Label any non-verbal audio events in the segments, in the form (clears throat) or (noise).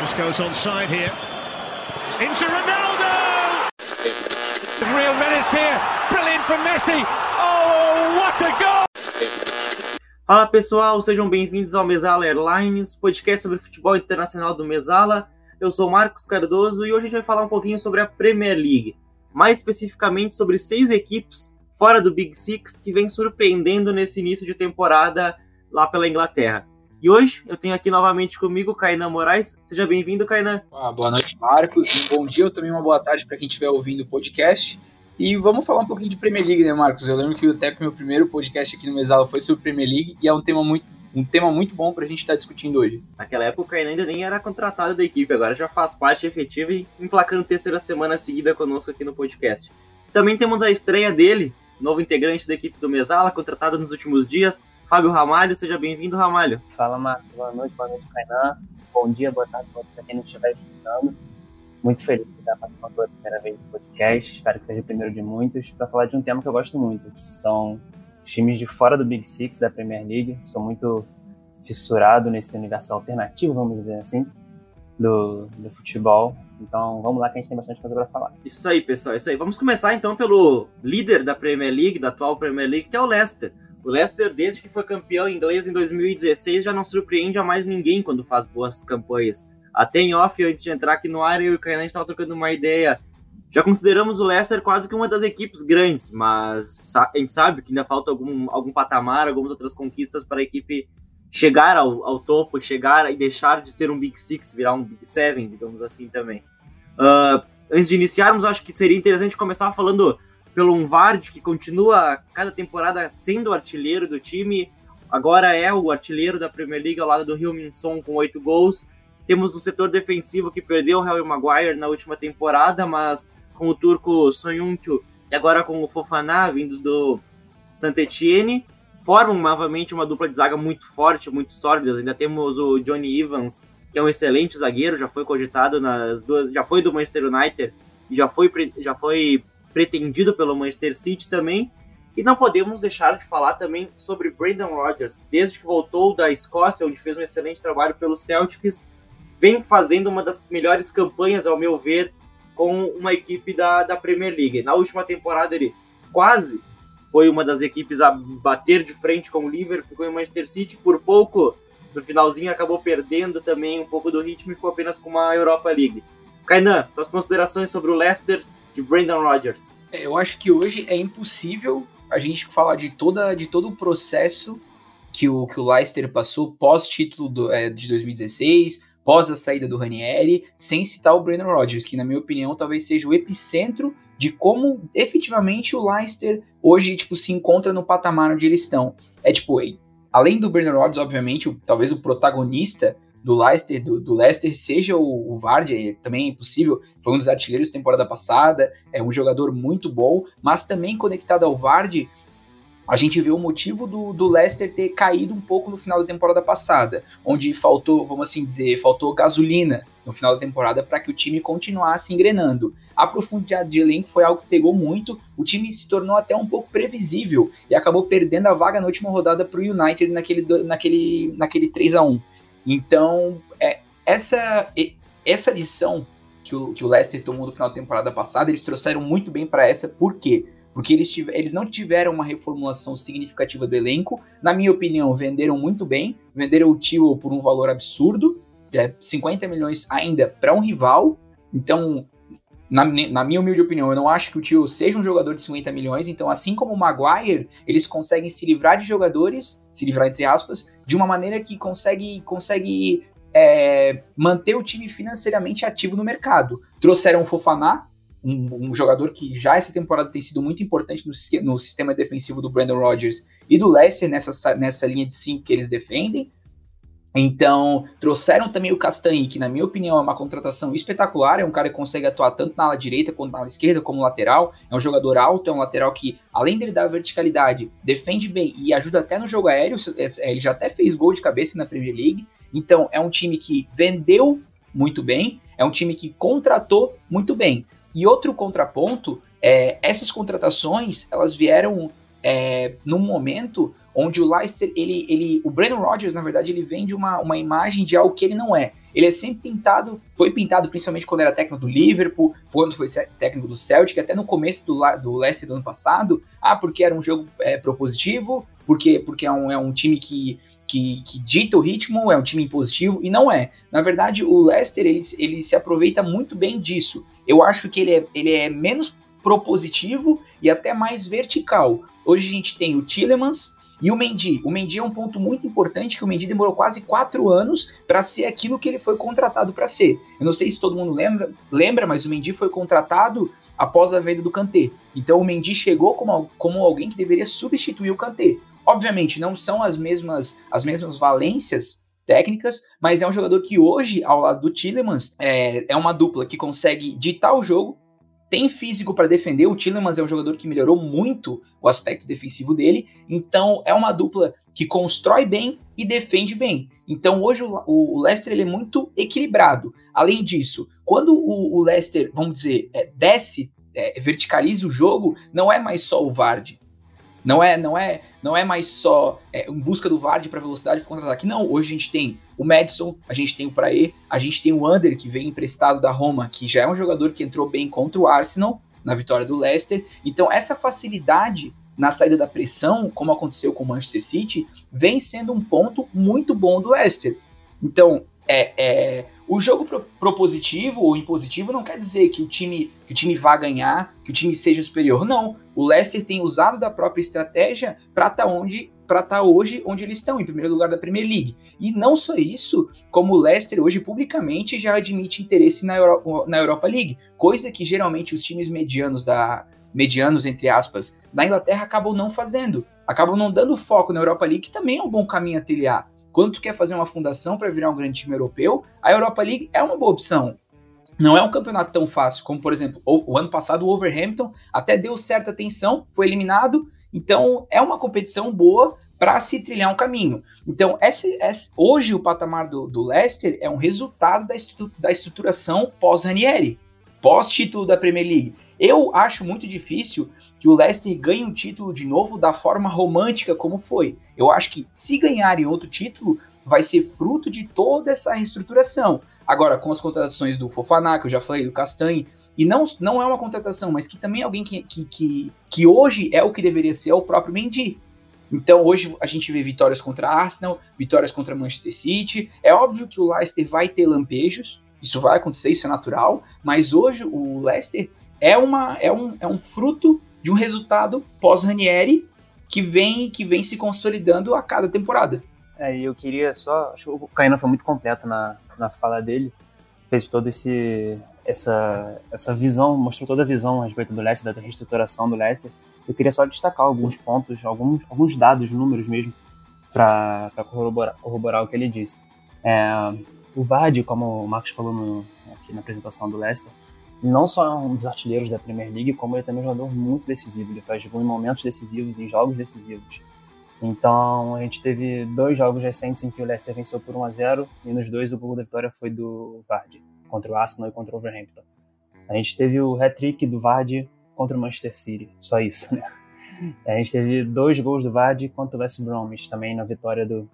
This goes here. Into Ronaldo! Real menace here. Brilliant from Messi. Oh, what a goal! Fala pessoal, sejam bem-vindos ao Mesala Airlines, podcast sobre futebol internacional do Mesala. Eu sou Marcos Cardoso e hoje a gente vai falar um pouquinho sobre a Premier League, mais especificamente sobre seis equipes fora do Big Six que vem surpreendendo nesse início de temporada lá pela Inglaterra. E hoje eu tenho aqui novamente comigo o Kainan Moraes. Seja bem-vindo, Kainan. Ah, boa noite, Marcos. Um bom dia ou também uma boa tarde para quem estiver ouvindo o podcast. E vamos falar um pouquinho de Premier League, né, Marcos? Eu lembro que até meu primeiro podcast aqui no Mesala foi sobre Premier League e é um tema muito, um tema muito bom para a gente estar tá discutindo hoje. Naquela época o Kainan ainda nem era contratado da equipe, agora já faz parte efetiva e emplacando terceira semana seguida conosco aqui no podcast. Também temos a estreia dele, novo integrante da equipe do Mesala, contratado nos últimos dias, Fábio Ramalho, seja bem-vindo, Ramalho. Fala, Marcos. Boa noite, boa noite, Kainan. Bom dia, boa tarde para quem não estiver escutando. Muito feliz de estar participando pela primeira vez do podcast. Espero que seja o primeiro de muitos, para falar de um tema que eu gosto muito, que são times de fora do Big Six da Premier League. Sou muito fissurado nesse universo alternativo, vamos dizer assim, do, do futebol. Então vamos lá que a gente tem bastante coisa para falar. Isso aí, pessoal, isso aí. Vamos começar então pelo líder da Premier League, da atual Premier League, que é o Leicester. O Leicester, desde que foi campeão inglês em 2016, já não surpreende a mais ninguém quando faz boas campanhas. Até em off, antes de entrar aqui no ar, eu e o Kainan estava trocando uma ideia. Já consideramos o Leicester quase que uma das equipes grandes, mas a gente sabe que ainda falta algum, algum patamar, algumas outras conquistas para a equipe chegar ao, ao topo, chegar e deixar de ser um Big Six, virar um Big Seven, digamos assim também. Uh, antes de iniciarmos, acho que seria interessante começar falando pelo Unvard, que continua cada temporada sendo artilheiro do time. Agora é o artilheiro da Premier League ao lado do Rio Minson com oito gols. Temos um setor defensivo que perdeu o Harry Maguire na última temporada, mas com o turco Soyuncu e agora com o Fofana vindos do Saint-Etienne, formam novamente uma dupla de zaga muito forte, muito sólida. Ainda temos o Johnny Evans, que é um excelente zagueiro, já foi cogitado nas duas, já foi do Manchester United já foi, já foi pretendido pelo Manchester City também. E não podemos deixar de falar também sobre Brandon Rodgers, desde que voltou da Escócia, onde fez um excelente trabalho pelo Celtics, vem fazendo uma das melhores campanhas, ao meu ver, com uma equipe da, da Premier League. Na última temporada ele quase foi uma das equipes a bater de frente com o Liverpool, com o Manchester City, por pouco no finalzinho acabou perdendo também um pouco do ritmo e ficou apenas com uma Europa League. Kainan, suas considerações sobre o Leicester de Brandon Rodgers? É, eu acho que hoje é impossível a gente falar de, toda, de todo o processo que o, que o Leicester passou pós-título é, de 2016, pós a saída do Ranieri, sem citar o Brandon Rodgers, que na minha opinião talvez seja o epicentro de como efetivamente o Leicester hoje tipo se encontra no patamar onde eles estão. É tipo, além do Brandon Rodgers, obviamente, o, talvez o protagonista do Leicester, do, do Leicester seja o, o Vardy, também é impossível, foi um dos artilheiros da temporada passada, é um jogador muito bom, mas também conectado ao Vardy, a gente vê o motivo do, do Leicester ter caído um pouco no final da temporada passada, onde faltou, vamos assim dizer, faltou gasolina no final da temporada para que o time continuasse engrenando. A profundidade de elenco foi algo que pegou muito, o time se tornou até um pouco previsível e acabou perdendo a vaga na última rodada para o United naquele, naquele, naquele 3 a 1 então, é, essa, essa lição que o, que o Leicester tomou no final da temporada passada, eles trouxeram muito bem para essa, por quê? Porque eles, tiver, eles não tiveram uma reformulação significativa do elenco. Na minha opinião, venderam muito bem. Venderam o Tio por um valor absurdo, é 50 milhões ainda para um rival. Então, na, na, minha humilde opinião, eu não acho que o Tio seja um jogador de 50 milhões. Então, assim como o Maguire, eles conseguem se livrar de jogadores, se livrar entre aspas, de uma maneira que consegue, consegue é, manter o time financeiramente ativo no mercado. Trouxeram o Fofaná, um, um, jogador que já essa temporada tem sido muito importante no, no sistema defensivo do Brandon Rodgers e do Leicester nessa, nessa linha de 5 que eles defendem. Então, trouxeram também o Castanhe, que na minha opinião é uma contratação espetacular, é um cara que consegue atuar tanto na ala direita quanto na ala esquerda, como lateral, é um jogador alto, é um lateral que, além dele dar verticalidade, defende bem e ajuda até no jogo aéreo, é, ele já até fez gol de cabeça na Premier League, então é um time que vendeu muito bem, é um time que contratou muito bem. E outro contraponto é essas contratações, elas vieram é, num momento onde o Leicester, ele, ele, o Brandon Rodgers, na verdade, ele vende uma, uma imagem de algo que ele não é. Ele é sempre pintado, foi pintado principalmente quando era técnico do Liverpool, quando foi técnico do Celtic, até no começo do, do Leicester do ano passado, ah, porque era um jogo é, propositivo, porque, porque é, um, é um time que, que, que, dita o ritmo, é um time impositivo, e não é. Na verdade, o Leicester, ele, ele se aproveita muito bem disso. Eu acho que ele é, ele é menos propositivo e até mais vertical. Hoje a gente tem o Tillemans, e o Mendy, o Mendy é um ponto muito importante que o Mendy demorou quase quatro anos para ser aquilo que ele foi contratado para ser. Eu não sei se todo mundo lembra, lembra, mas o Mendy foi contratado após a venda do Kanté. Então o Mendy chegou como, como alguém que deveria substituir o Kanté. Obviamente não são as mesmas as mesmas valências técnicas, mas é um jogador que hoje, ao lado do Tillemans, é, é uma dupla que consegue ditar o jogo, tem físico para defender. O Tillemans é um jogador que melhorou muito o aspecto defensivo dele. Então é uma dupla que constrói bem e defende bem. Então hoje o, Leicester ele é muito equilibrado. Além disso, quando o, o Leicester, vamos dizer, é, desce, é, verticaliza o jogo, não é mais só o Vardy. Não é, não é, não é mais só é, em busca do Vardy para velocidade para contra-ataque. Não, hoje a gente tem o Madison, a gente tem o Praê, a gente tem o Under que veio emprestado da Roma, que já é um jogador que entrou bem contra o Arsenal na vitória do Leicester. Então essa facilidade na saída da pressão, como aconteceu com o Manchester City, vem sendo um ponto muito bom do Leicester. Então, é, é, o jogo pro, propositivo ou impositivo não quer dizer que o time que o time vá ganhar, que o time seja superior. Não, o Leicester tem usado da própria estratégia para estar tá onde para estar tá hoje onde eles estão, em primeiro lugar da Premier League. E não só isso, como o Leicester hoje publicamente já admite interesse na, Euro, na Europa League, coisa que geralmente os times medianos da medianos entre aspas da Inglaterra acabam não fazendo, acabam não dando foco na Europa League, que também é um bom caminho a trilhar. Quando tu quer fazer uma fundação para virar um grande time europeu, a Europa League é uma boa opção. Não é um campeonato tão fácil como, por exemplo, o, o ano passado o Overhampton até deu certa atenção, foi eliminado, então é uma competição boa para se trilhar um caminho. Então, hoje o patamar do, do Leicester é um resultado da, da estruturação pós-Ranieri, pós-título da Premier League. Eu acho muito difícil que o Leicester ganhe um título de novo da forma romântica como foi. Eu acho que se ganharem outro título, vai ser fruto de toda essa reestruturação. Agora, com as contratações do Fofaná, que eu já falei, do Castanhe, e não, não é uma contratação, mas que também é alguém que, que, que, que hoje é o que deveria ser, é o próprio Mendy. Então hoje a gente vê vitórias contra Arsenal, vitórias contra Manchester City. É óbvio que o Leicester vai ter lampejos, isso vai acontecer, isso é natural, mas hoje o Leicester é, uma, é, um, é um fruto de um resultado pós-Ranieri que vem, que vem se consolidando a cada temporada. É, eu queria só. Acho que o Caína foi muito completo na, na fala dele. Fez todo esse. Essa, essa visão, mostrou toda a visão a respeito do Leicester, da reestruturação do Leicester. Eu queria só destacar alguns pontos, alguns, alguns dados, números mesmo, para corroborar, corroborar o que ele disse. É, o Vardy, como o Marcos falou no, aqui na apresentação do Leicester, não só é um dos artilheiros da Premier League, como ele também é um jogador muito decisivo. Ele faz gol em momentos decisivos, em jogos decisivos. Então, a gente teve dois jogos recentes em que o Leicester venceu por 1 a 0 e nos dois o gol da vitória foi do Vardy, contra o Arsenal e contra o Wolverhampton. A gente teve o hat-trick do Vardy contra o Manchester City, só isso, né? A gente teve dois gols do Vardy contra o West Bromwich também na vitória do,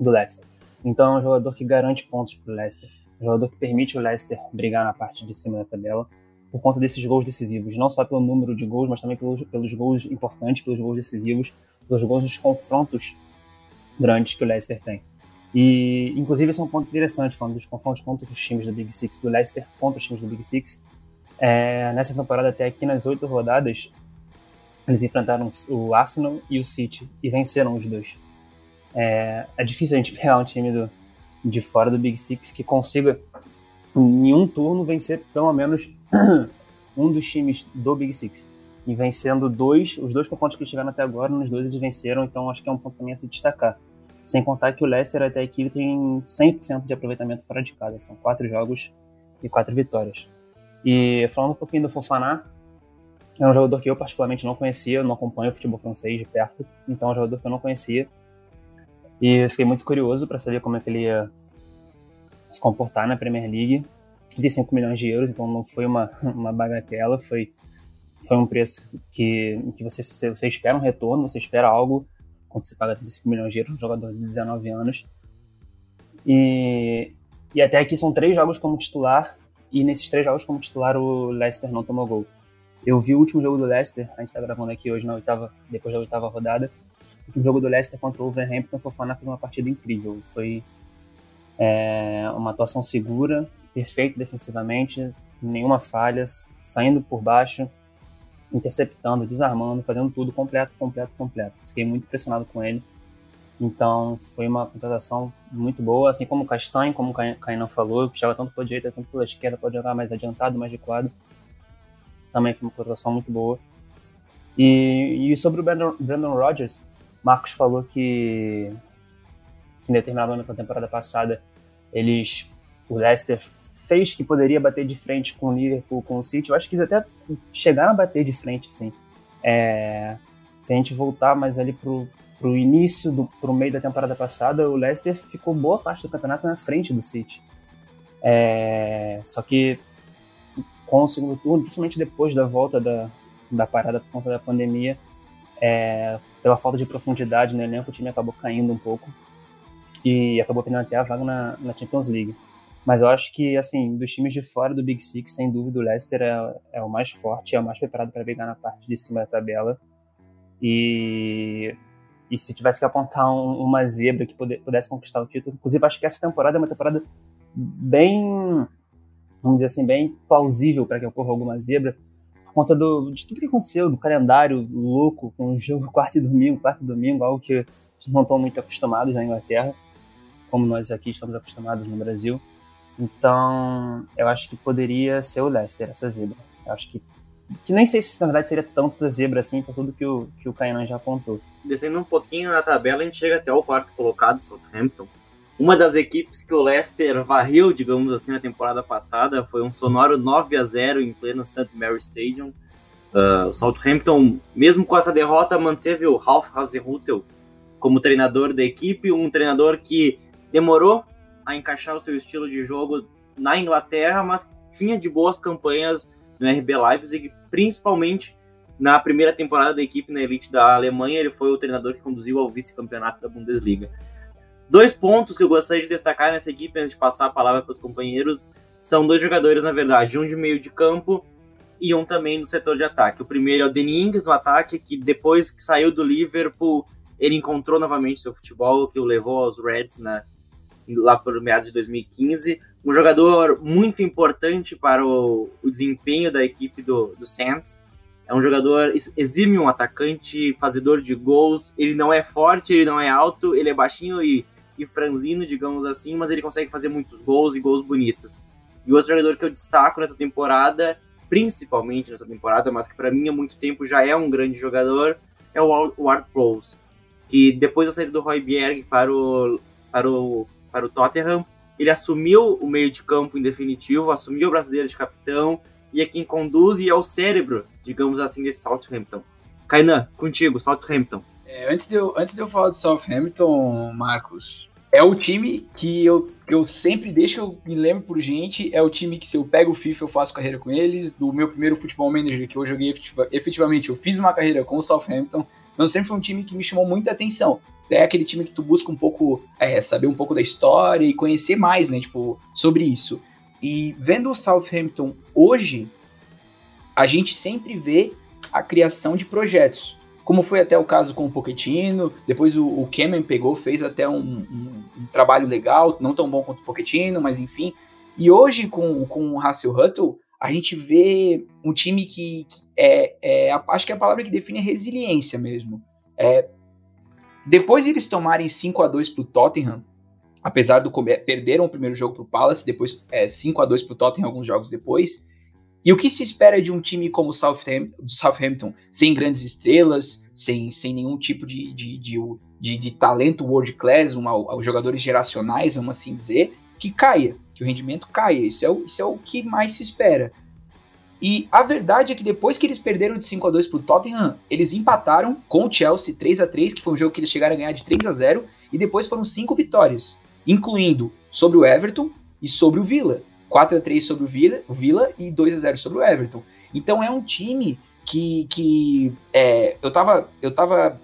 do Leicester. Então, é um jogador que garante pontos para o Leicester jogador que permite o Leicester brigar na parte de cima da tabela por conta desses gols decisivos, não só pelo número de gols, mas também pelos, pelos gols importantes, pelos gols decisivos, pelos gols nos confrontos grandes que o Leicester tem. E, inclusive, esse é um ponto interessante, falando dos confrontos contra os times do Big Six, do Leicester contra os times do Big Six. É, nessa temporada, até aqui nas oito rodadas, eles enfrentaram o Arsenal e o City e venceram os dois. É, é difícil a gente (laughs) pegar um time do, de fora do Big Six que consiga, em um turno, vencer pelo menos (clears throat) um dos times do Big Six. E vencendo dois, os dois confrontos que tiveram até agora, nos dois eles venceram, então acho que é um ponto também a se destacar. Sem contar que o Leicester até aqui tem 100% de aproveitamento fora de casa, são quatro jogos e quatro vitórias. E falando um pouquinho do Fofaná, é um jogador que eu particularmente não conhecia, não acompanho o futebol francês de perto, então é um jogador que eu não conhecia. E eu fiquei muito curioso para saber como é que ele ia se comportar na Premier League. 35 milhões de euros, então não foi uma, (laughs) uma bagatela, foi, foi um preço que, que você, você espera um retorno, você espera algo quando se paga 35 milhões de euros, um jogador de 19 anos. E, e até aqui são três jogos como titular, e nesses três jogos como titular o Leicester não tomou gol. Eu vi o último jogo do Leicester, a gente tá gravando aqui hoje na oitava, depois da oitava rodada. O jogo do Leicester contra o Wolverhampton, Fofana fez uma partida incrível. Foi é, uma atuação segura, perfeita defensivamente, nenhuma falha, saindo por baixo, interceptando, desarmando, fazendo tudo completo, completo, completo. Fiquei muito impressionado com ele. Então foi uma contratação muito boa, assim como o Castanho, como o Kainan falou, que joga tanto pela direita quanto pela esquerda, pode jogar mais adiantado, mais de quadro. Também foi uma contratação muito boa. E, e sobre o Brandon, Brandon Rodgers, Marcos falou que em determinado momento da temporada passada eles o Leicester fez que poderia bater de frente com o Liverpool, com o City. Eu acho que eles até chegaram a bater de frente, sim. É, se a gente voltar mais ali pro, pro início, do, pro meio da temporada passada, o Leicester ficou boa parte do campeonato na frente do City. É, só que com o segundo turno, principalmente depois da volta da, da parada por conta da pandemia, é, pela falta de profundidade no elenco, o time acabou caindo um pouco e acabou perdendo até a vaga na, na Champions League. Mas eu acho que, assim, dos times de fora do Big Six, sem dúvida, o Leicester é, é o mais forte, é o mais preparado para brigar na parte de cima da tabela. E, e se tivesse que apontar um, uma zebra que pudesse conquistar o título, inclusive acho que essa temporada é uma temporada bem, vamos dizer assim, bem plausível para que ocorra alguma zebra, conta do, de tudo que aconteceu, do calendário louco, com o jogo (laughs) quarto e domingo, quarto e domingo, algo que não estão muito acostumados na Inglaterra, como nós aqui estamos acostumados no Brasil. Então, eu acho que poderia ser o Leicester, essa zebra. Eu acho que. Que nem sei se na verdade seria tanta zebra assim, por tudo que o, que o Kainan já apontou. Descendo um pouquinho na tabela, a gente chega até o quarto colocado, Southampton. Uma das equipes que o Leicester varreu, digamos assim, na temporada passada foi um sonoro 9 a 0 em pleno St. Mary Stadium. Uh, o Southampton, mesmo com essa derrota, manteve o Ralph Hasenhutel como treinador da equipe, um treinador que demorou a encaixar o seu estilo de jogo na Inglaterra, mas tinha de boas campanhas no RB Leipzig, principalmente na primeira temporada da equipe na elite da Alemanha, ele foi o treinador que conduziu ao vice-campeonato da Bundesliga. Dois pontos que eu gostaria de destacar nessa equipe antes de passar a palavra para os companheiros são dois jogadores, na verdade, um de meio de campo e um também no setor de ataque. O primeiro é o Danny Ings no ataque, que depois que saiu do Liverpool, ele encontrou novamente seu futebol, que o levou aos Reds na lá por meados de 2015. Um jogador muito importante para o, o desempenho da equipe do, do Saints. É um jogador exime um atacante, fazedor de gols. Ele não é forte, ele não é alto, ele é baixinho e, e franzino, digamos assim, mas ele consegue fazer muitos gols e gols bonitos. E outro jogador que eu destaco nessa temporada, principalmente nessa temporada, mas que para mim há muito tempo já é um grande jogador, é o Ward Prowse, que depois da saída do Roy Bjerg para o, para o para o Tottenham. Ele assumiu o meio de campo em definitivo, assumiu o brasileiro de capitão e é quem conduz e é o cérebro, digamos assim, desse Southampton. Kainan, contigo, Southampton. É, antes, de eu, antes de eu falar do Southampton, Marcos, é o time que eu, que eu sempre, desde que eu me lembro por gente, é o time que se eu pego o FIFA eu faço carreira com eles. Do meu primeiro futebol manager que eu joguei efetivamente, eu fiz uma carreira com o Southampton. Então sempre foi um time que me chamou muita atenção é aquele time que tu busca um pouco é, saber um pouco da história e conhecer mais, né, tipo, sobre isso. E vendo o Southampton hoje, a gente sempre vê a criação de projetos. Como foi até o caso com o Pochettino, depois o, o Kemen pegou, fez até um, um, um, trabalho legal, não tão bom quanto o Pochettino, mas enfim. E hoje com, com o Russell Huttle, a gente vê um time que, que é, é, acho que é a palavra que define a resiliência mesmo. É, depois de eles tomarem 5 a 2 pro Tottenham, apesar do perderam o primeiro jogo pro Palace, depois é, 5 a 2 pro Tottenham alguns jogos depois. E o que se espera de um time como o Southampton, sem grandes estrelas, sem, sem nenhum tipo de, de, de, de, de talento world class, uma, jogadores geracionais, vamos assim dizer, que caia, que o rendimento caia. Isso é o, isso é o que mais se espera. E a verdade é que depois que eles perderam de 5 a 2 pro Tottenham, eles empataram com o Chelsea 3 a 3 que foi um jogo que eles chegaram a ganhar de 3 a 0 e depois foram cinco vitórias, incluindo sobre o Everton e sobre o Villa. 4 a 3 sobre o Villa, e 2 a 0 sobre o Everton. Então é um time que, que é, eu, tava, eu tava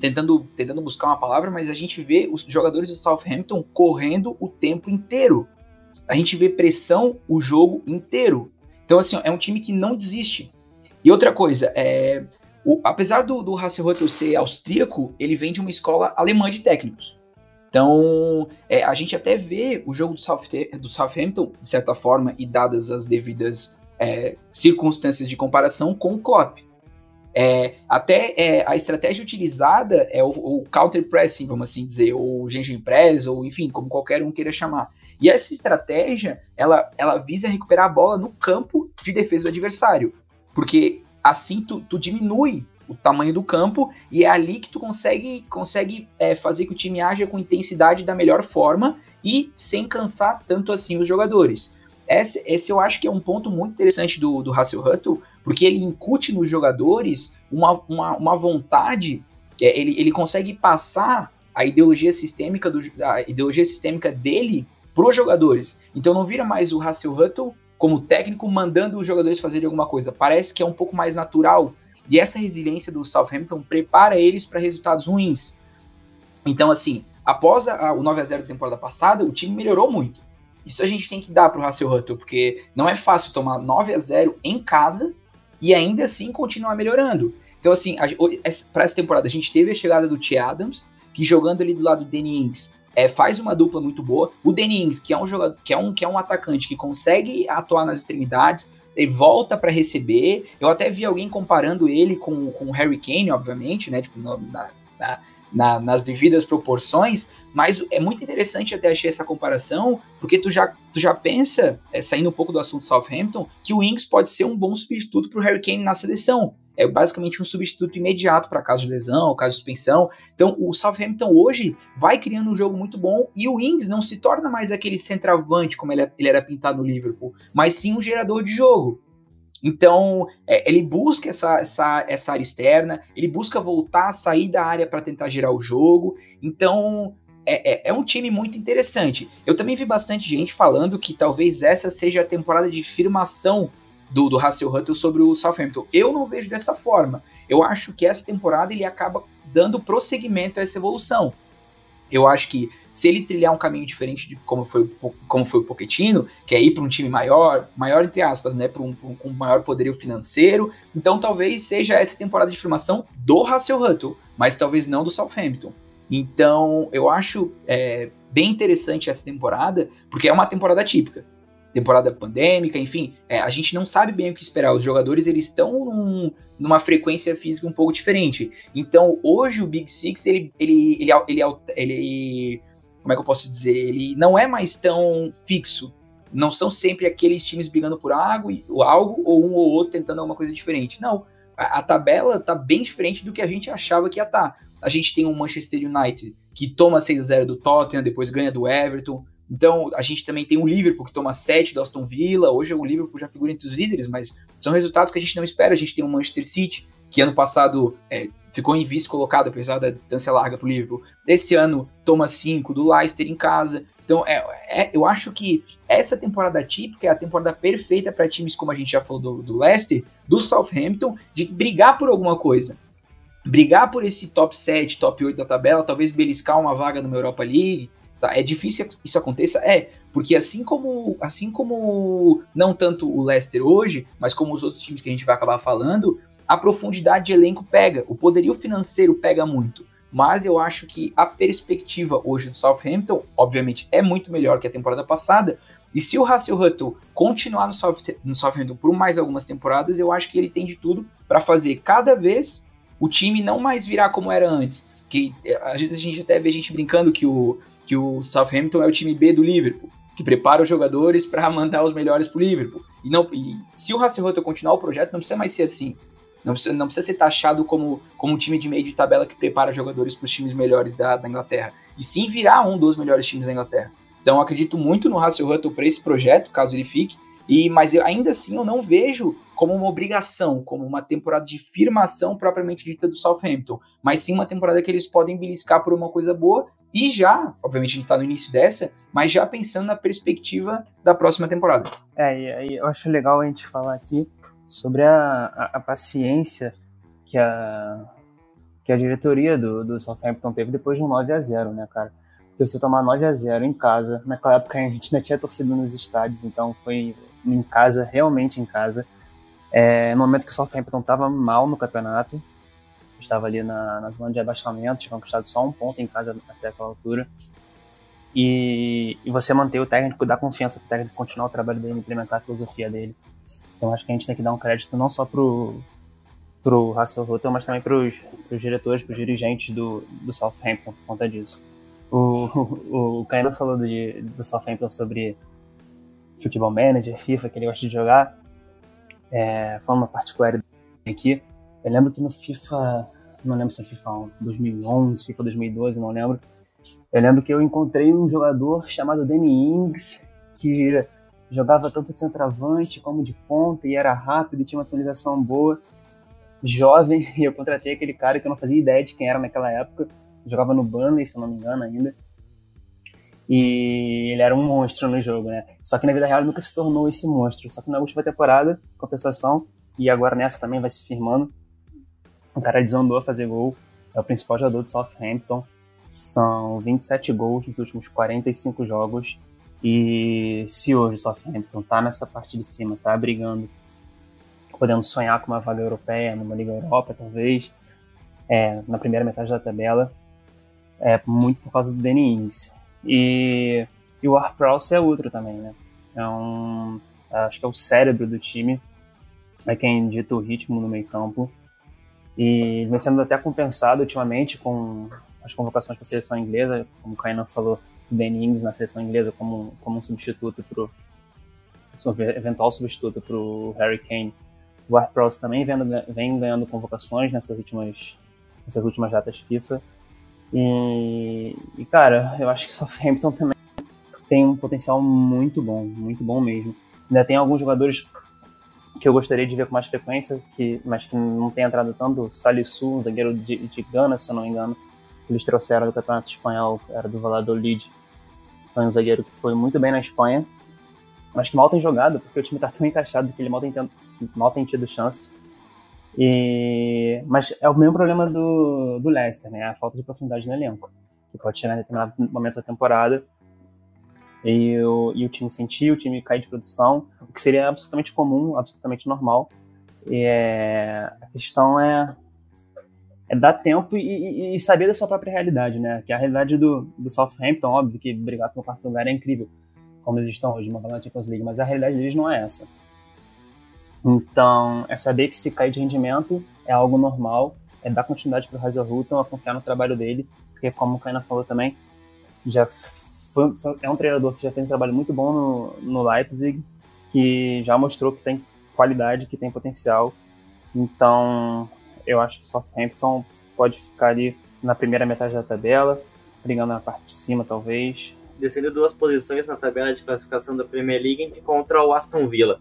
tentando, tentando buscar uma palavra, mas a gente vê os jogadores do Southampton correndo o tempo inteiro. A gente vê pressão o jogo inteiro. Então, assim, é um time que não desiste. E outra coisa, é, o, apesar do, do Hasselhoff ser austríaco, ele vem de uma escola alemã de técnicos. Então, é, a gente até vê o jogo do, South, do Southampton, de certa forma, e dadas as devidas é, circunstâncias de comparação com o Klopp. É, até é, a estratégia utilizada é o, o, counter pressing, vamos assim dizer, ou o press, ou enfim, como qualquer um queira chamar. E essa estratégia, ela, ela visa recuperar a bola no campo de defesa do adversário, porque assim tu, tu diminui o tamanho do campo e é ali que tu consegue, consegue é, fazer que o time haja com intensidade da melhor forma e sem cansar tanto assim os jogadores. Esse, esse eu acho que é um ponto muito interessante do, do Hasselhutl, porque ele incute nos jogadores uma, uma, uma vontade, é, ele, ele consegue passar a ideologia sistêmica, do, a ideologia sistêmica dele para os jogadores. Então não vira mais o Hasselhutl como técnico mandando os jogadores fazerem alguma coisa. Parece que é um pouco mais natural. E essa resiliência do Southampton prepara eles para resultados ruins. Então, assim, após a, o 9 a 0 da temporada passada, o time melhorou muito. Isso a gente tem que dar para o Hasselhutl, porque não é fácil tomar 9 a 0 em casa e ainda assim continuar melhorando. Então, assim, para essa temporada a gente teve a chegada do T. Adams, que jogando ali do lado do Danny Ings, é, faz uma dupla muito boa. O Danny Ings, que é um jogador, que é um, que é um atacante que consegue atuar nas extremidades, ele volta para receber. Eu até vi alguém comparando ele com, com o Harry Kane, obviamente, né? Tipo, na, na, na, nas devidas proporções, mas é muito interessante até achar essa comparação, porque tu já, tu já pensa, é, saindo um pouco do assunto Southampton, que o Ings pode ser um bom substituto para o Harry Kane na seleção. É basicamente um substituto imediato para caso de lesão, caso de suspensão. Então, o Southampton hoje vai criando um jogo muito bom e o Ings não se torna mais aquele centroavante como ele, ele era pintado no Liverpool, mas sim um gerador de jogo. Então, é, ele busca essa, essa, essa área externa, ele busca voltar a sair da área para tentar gerar o jogo. Então, é, é, é, um time muito interessante. Eu também vi bastante gente falando que talvez essa seja a temporada de firmação do, do Hasselhutl sobre o Southampton. Eu não vejo dessa forma. Eu acho que essa temporada ele acaba dando prosseguimento a essa evolução. Eu acho que se ele trilhar um caminho diferente de como foi, como foi o Pochettino, que é ir para um time maior, maior entre aspas, né, para um, um, um maior poderio financeiro, então talvez seja essa temporada de formação do Hasselhutl, mas talvez não do Southampton. Então eu acho é, bem interessante essa temporada, porque é uma temporada típica temporada pandêmica, enfim, é, a gente não sabe bem o que esperar. Os jogadores eles estão num, numa frequência física um pouco diferente. Então, hoje o Big Six ele, ele, ele, ele, ele, como é que eu posso dizer? Ele não é mais tão fixo. Não são sempre aqueles times brigando por algo, ou algo ou um ou outro tentando alguma coisa diferente. Não, a, a tabela tá bem diferente do que a gente achava que ia estar. Tá. A gente tem um Manchester United que toma 6 a 0 do Tottenham, depois ganha do Everton. Então, a gente também tem o Liverpool que toma 7 do Aston Villa. Hoje o Liverpool já figura entre os líderes, mas são resultados que a gente não espera. A gente tem o Manchester City, que ano passado é, ficou em vice colocado, apesar da distância larga para o Liverpool. Esse ano toma 5 do Leicester em casa. Então, é, é, eu acho que essa temporada típica é a temporada perfeita para times como a gente já falou do, do Leicester, do Southampton, de brigar por alguma coisa. Brigar por esse top 7, top 8 da tabela, talvez beliscar uma vaga numa Europa League, Tá? É difícil que isso aconteça? É, porque assim como, assim como não tanto o Leicester hoje, mas como os outros times que a gente vai acabar falando, a profundidade de elenco pega, o poderio financeiro pega muito. Mas eu acho que a perspectiva hoje do Southampton, obviamente, é muito melhor que a temporada passada. E se o Hasselhutl continuar no, no Southampton por mais algumas temporadas, eu acho que ele tem de tudo para fazer cada vez o time não mais virar como era antes. Que eh, às vezes a gente até vê gente brincando que o, que o Southampton é o time B do Liverpool, que prepara os jogadores para mandar os melhores para o Liverpool. E, não, e se o Hasselhoff continuar o projeto, não precisa mais ser assim. Não precisa, não precisa ser taxado como, como um time de meio de tabela que prepara jogadores para os times melhores da, da, Inglaterra. E sim virar um dos melhores times da Inglaterra. Então acredito muito no Hasselhoff para esse projeto, caso ele fique. E, mas eu, ainda assim eu não vejo como uma obrigação, como uma temporada de firmação propriamente dita do Southampton, mas sim uma temporada que eles podem beliscar por uma coisa boa e já, obviamente a gente está no início dessa, mas já pensando na perspectiva da próxima temporada. É, e eu acho legal a gente falar aqui sobre a, a, a paciência que a, que a diretoria do, do Southampton teve depois de um 9 a 0 né, cara? Porque você tomar 9 a 0 em casa, naquela época a gente ainda tinha torcido nos estádios, então foi em casa, realmente em casa. É, no momento que o Southampton estava mal no campeonato, estava ali na, na zona de abaixamento, tinha conquistado só um ponto em casa até aquela altura. E, e você manter o técnico, dar confiança para o técnico continuar o trabalho dele, implementar a filosofia dele. Então acho que a gente tem que dar um crédito não só pro, pro Russell Houghton, mas também para os diretores, para os dirigentes do, do Southampton por conta disso. O, (laughs) o, o falou do, do Southampton sobre futebol manager, FIFA, que ele gosta de jogar. É, falando uma particularidade aqui, eu lembro que no FIFA, não lembro se é FIFA 2011, FIFA 2012, não lembro. Eu lembro que eu encontrei um jogador chamado Danny Ings, que jogava tanto de centroavante como de ponta e era rápido e tinha uma finalização boa, jovem, (laughs) e eu contratei aquele cara que eu não fazia ideia de quem era naquela época, jogava no Burnley, se eu não me engano ainda. E ele era um monstro no jogo, né? Só que na vida real ele nunca se tornou esse monstro. Só que na última temporada, compensação, e agora nessa também vai se firmando, o cara desandou a fazer gol, é o principal jogador do Southampton. São 27 gols nos últimos 45 jogos. E se hoje o Southampton tá nessa parte de cima, tá brigando, podendo sonhar com uma vaga europeia, numa Liga Europa, talvez, é, na primeira metade da tabela, é muito por causa do Danny Ings. E, e o Ward-Prowse é outro também, né? É um, acho que é o cérebro do time, é quem dita o ritmo no meio campo. E vem sendo até compensado ultimamente com as convocações para a seleção inglesa, como o Kainan falou, o Ben Ings na seleção inglesa como, como um substituto para eventual substituto para o Harry Kane. O Ward também vem, vem ganhando convocações nessas últimas, nessas últimas datas FIFA. E, e, cara, eu acho que o Southampton também tem um potencial muito bom, muito bom mesmo. Ainda tem alguns jogadores que eu gostaria de ver com mais frequência, que, mas que não tem entrado tanto, Salisu, um zagueiro de, de Gana, se eu não me engano, que eles trouxeram do Campeonato Espanhol, era do Valladolid, foi um zagueiro que foi muito bem na Espanha, mas que mal tem jogado, porque o time está tão encaixado que ele mal tem, mal tem tido chance. E... Mas é o mesmo problema do, do Leicester, né? A falta de profundidade no elenco, que pode chegar em determinado momento da temporada e o, e o time sentir, o time cair de produção, o que seria absolutamente comum, absolutamente normal. É, a questão é, é dar tempo e, e, saber da sua própria realidade, né? Que a realidade do, do Southampton, óbvio que brigar pelo quarto lugar é incrível, como eles estão hoje, vaga na Champions League, mas a realidade deles não é essa. Então, é saber que se cair de rendimento é algo normal, é dar continuidade para o Hazelhutton, é confiar no trabalho dele, porque como o Kaina falou também, já foi, foi, é um treinador que já tem um trabalho muito bom no, no Leipzig, que já mostrou que tem qualidade, que tem potencial. Então, eu acho que o Southampton pode ficar ali na primeira metade da tabela, brigando na parte de cima, talvez. Descendo duas posições na tabela de classificação da Premier League contra o Aston Villa.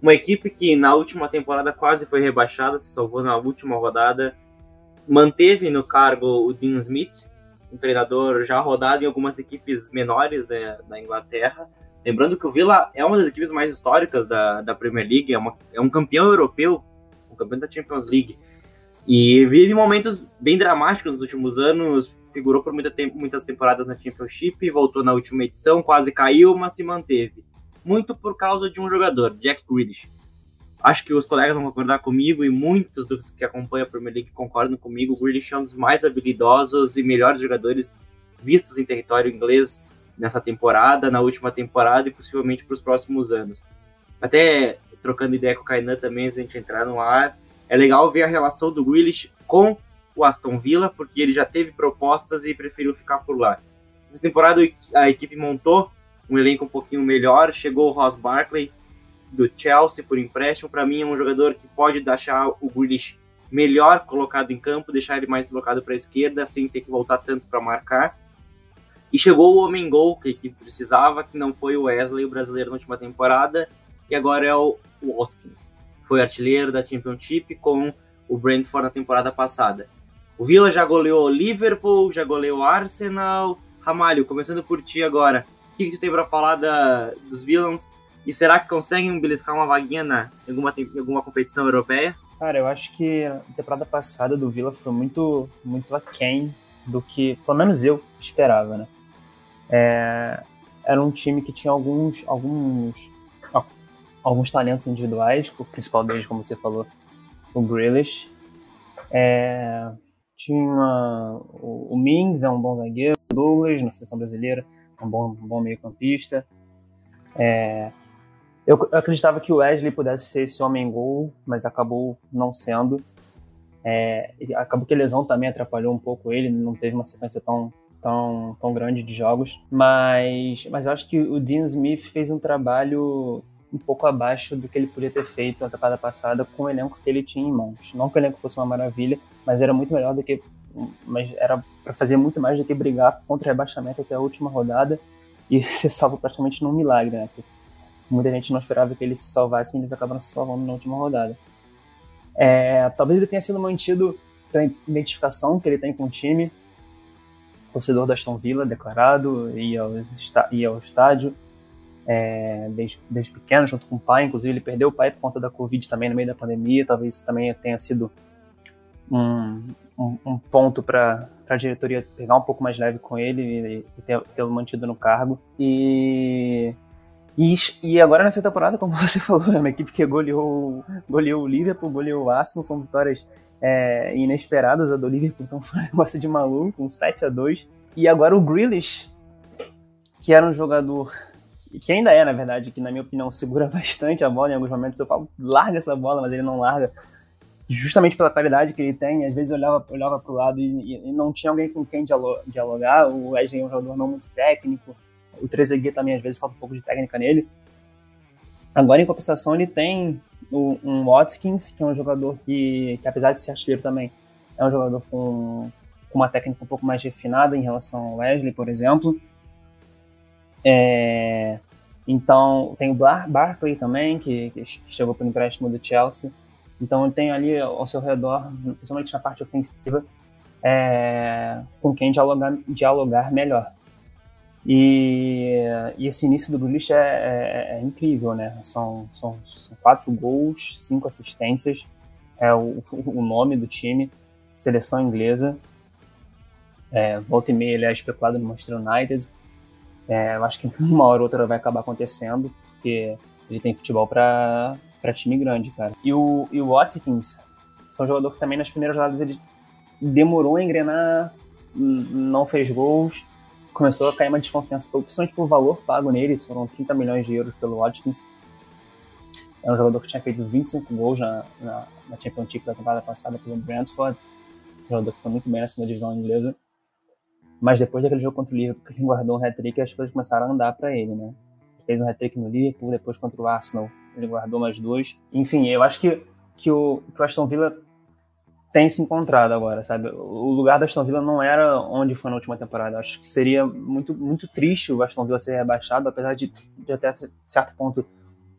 Uma equipe que na última temporada quase foi rebaixada, se salvou na última rodada, manteve no cargo o Dean Smith, um treinador já rodado em algumas equipes menores da, da Inglaterra. Lembrando que o Villa é uma das equipes mais históricas da, da Premier League, é, uma, é um campeão europeu, um campeão da Champions League. E vive momentos bem dramáticos nos últimos anos, figurou por muita tempo, muitas temporadas na Championship, voltou na última edição, quase caiu, mas se manteve. Muito por causa de um jogador, Jack Grealish Acho que os colegas vão concordar comigo e muitos dos que acompanham a Premier League concordam comigo. O Grealish é um dos mais habilidosos e melhores jogadores vistos em território inglês nessa temporada, na última temporada e possivelmente para os próximos anos. Até trocando ideia com o Kainan também, antes a gente entrar no ar, é legal ver a relação do Grealish com o Aston Villa, porque ele já teve propostas e preferiu ficar por lá. Nessa temporada a equipe montou um elenco um pouquinho melhor, chegou o Ross Barkley, do Chelsea por empréstimo. Para mim, é um jogador que pode deixar o Grealish melhor colocado em campo, deixar ele mais deslocado para a esquerda, sem ter que voltar tanto para marcar. E chegou o homem gol que equipe precisava, que não foi o Wesley, o brasileiro na última temporada, e agora é o Watkins. Foi artilheiro da Championship com o Brentford na temporada passada. O Villa já goleou Liverpool, já goleou Arsenal. Ramalho, começando por ti agora, o que, que tu tem para falar da, dos Villains e será que conseguem beliscar uma vaguinha na, em, alguma, em alguma competição europeia? Cara, eu acho que a temporada passada do Vila foi muito, muito aquém do que, pelo menos eu, esperava, né? É, era um time que tinha alguns, alguns, alguns talentos individuais, o principal deles, como você falou, o Grealish. É, tinha o, o Mings, é um bom zagueiro, o Douglas, na seleção brasileira, um bom, um bom meio-campista. É, eu, acreditava que o Wesley pudesse ser esse homem-gol, mas acabou não sendo. É, acabou que a lesão também atrapalhou um pouco ele, não teve uma sequência tão, tão, tão grande de jogos. Mas, mas eu acho que o Dean Smith fez um trabalho um pouco abaixo do que ele podia ter feito na temporada passada com o elenco que ele tinha em mãos. Não que o elenco fosse uma maravilha, mas era muito melhor do que. Mas era para fazer muito mais do que brigar contra o rebaixamento até a última rodada e (laughs) ser salvo praticamente num milagre, né? Muita gente não esperava que eles se salvassem eles acabaram se salvando na última rodada. É, talvez ele tenha sido mantido pela identificação que ele tem com o time, torcedor da Aston Villa declarado, ia ao, ia ao estádio é, desde, desde pequeno, junto com o pai. Inclusive, ele perdeu o pai por conta da Covid também no meio da pandemia. Talvez isso também tenha sido um, um, um ponto para a diretoria pegar um pouco mais leve com ele e, e tê-lo mantido no cargo. E e, e agora nessa temporada, como (laughs) você falou, é uma equipe que goleou, goleou o Liverpool, goleou o Arsenal, são vitórias é, inesperadas a do Liverpool, então (laughs) foi um negócio de maluco, um 7 a 2 E agora o Grealish, que era um jogador, que ainda é, na verdade, que na minha opinião segura (laughs) bastante a bola, em alguns momentos eu falo, larga essa bola, mas ele não larga, justamente pela qualidade que ele tem, às vezes eu olhava, olhava pro lado e, e não tinha alguém com quem dialogar, o Wesley é um jogador não muito técnico, o Trezeguet também, às vezes, falta um pouco de técnica nele. Agora, em compensação, ele tem o, um Watkins, que é um jogador que, que, apesar de ser artilheiro também, é um jogador com, com uma técnica um pouco mais refinada em relação ao Wesley, por exemplo. É, então, tem o Bar Barkley também, que, que chegou por empréstimo do Chelsea. Então, ele tem ali ao seu redor, principalmente na parte ofensiva, é, com quem dialogar, dialogar melhor. E, e esse início do Grealish é, é, é, incrível, né? São, são, são, quatro gols, cinco assistências, é o, (laughs) o nome do time, seleção inglesa. É, volta e meia ele é especulado no Manchester United. É, eu acho que (laughs) uma hora ou outra vai acabar acontecendo, porque ele tem futebol para time grande, cara. E o, e o Watkins foi um jogador que também nas primeiras rodadas ele demorou a engrenar, não fez gols, começou a cair uma desconfiança, principalmente por valor pago nele, foram 30 milhões de euros pelo Watkins. É um jogador que tinha feito 25 gols na, na, na Championship da temporada passada pelo Brentford, um jogador que foi muito bem na segunda divisão inglesa. Mas depois daquele jogo contra o Liverpool, ele guardou um hat-trick, as coisas começaram a andar para ele, né? Fez um hat-trick no Liverpool, depois contra o Arsenal, ele guardou mais dois. Enfim, eu acho que, que, o, que o Aston Villa tem se encontrado agora, sabe? O lugar do Aston Villa não era onde foi na última temporada. Acho que seria muito, muito triste o Aston Villa ser rebaixado, apesar de, de até certo ponto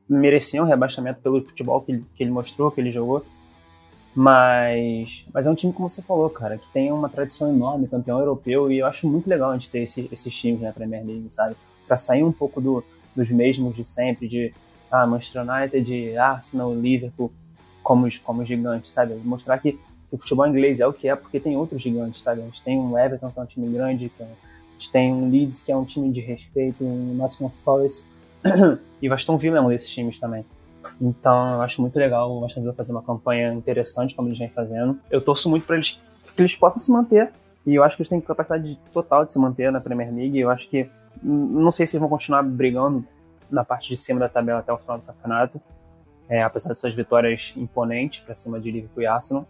merecer um rebaixamento pelo futebol que ele, que ele mostrou, que ele jogou. Mas, mas é um time, como você falou, cara, que tem uma tradição enorme, campeão europeu, e eu acho muito legal a gente ter esse, esses times na Premier League, sabe? Para sair um pouco do, dos mesmos de sempre, de ah, Manchester United, Arsenal, Liverpool, como como os gigantes, sabe? Mostrar que o futebol inglês é o que é, porque tem outros gigantes, sabe? A gente tem um Everton, que é um time grande, que é, a gente tem um Leeds, que é um time de respeito, um Nottingham Forest, (clears throat) e o Aston Villa é um desses times também. Então, eu acho muito legal o Aston Villa fazer uma campanha interessante, como eles vêm fazendo. Eu torço muito para eles que eles possam se manter, e eu acho que eles têm capacidade total de se manter na Premier League. Eu acho que, não sei se eles vão continuar brigando na parte de cima da tabela até o final do campeonato, é, apesar dessas vitórias imponentes para cima de Liverpool e Arsenal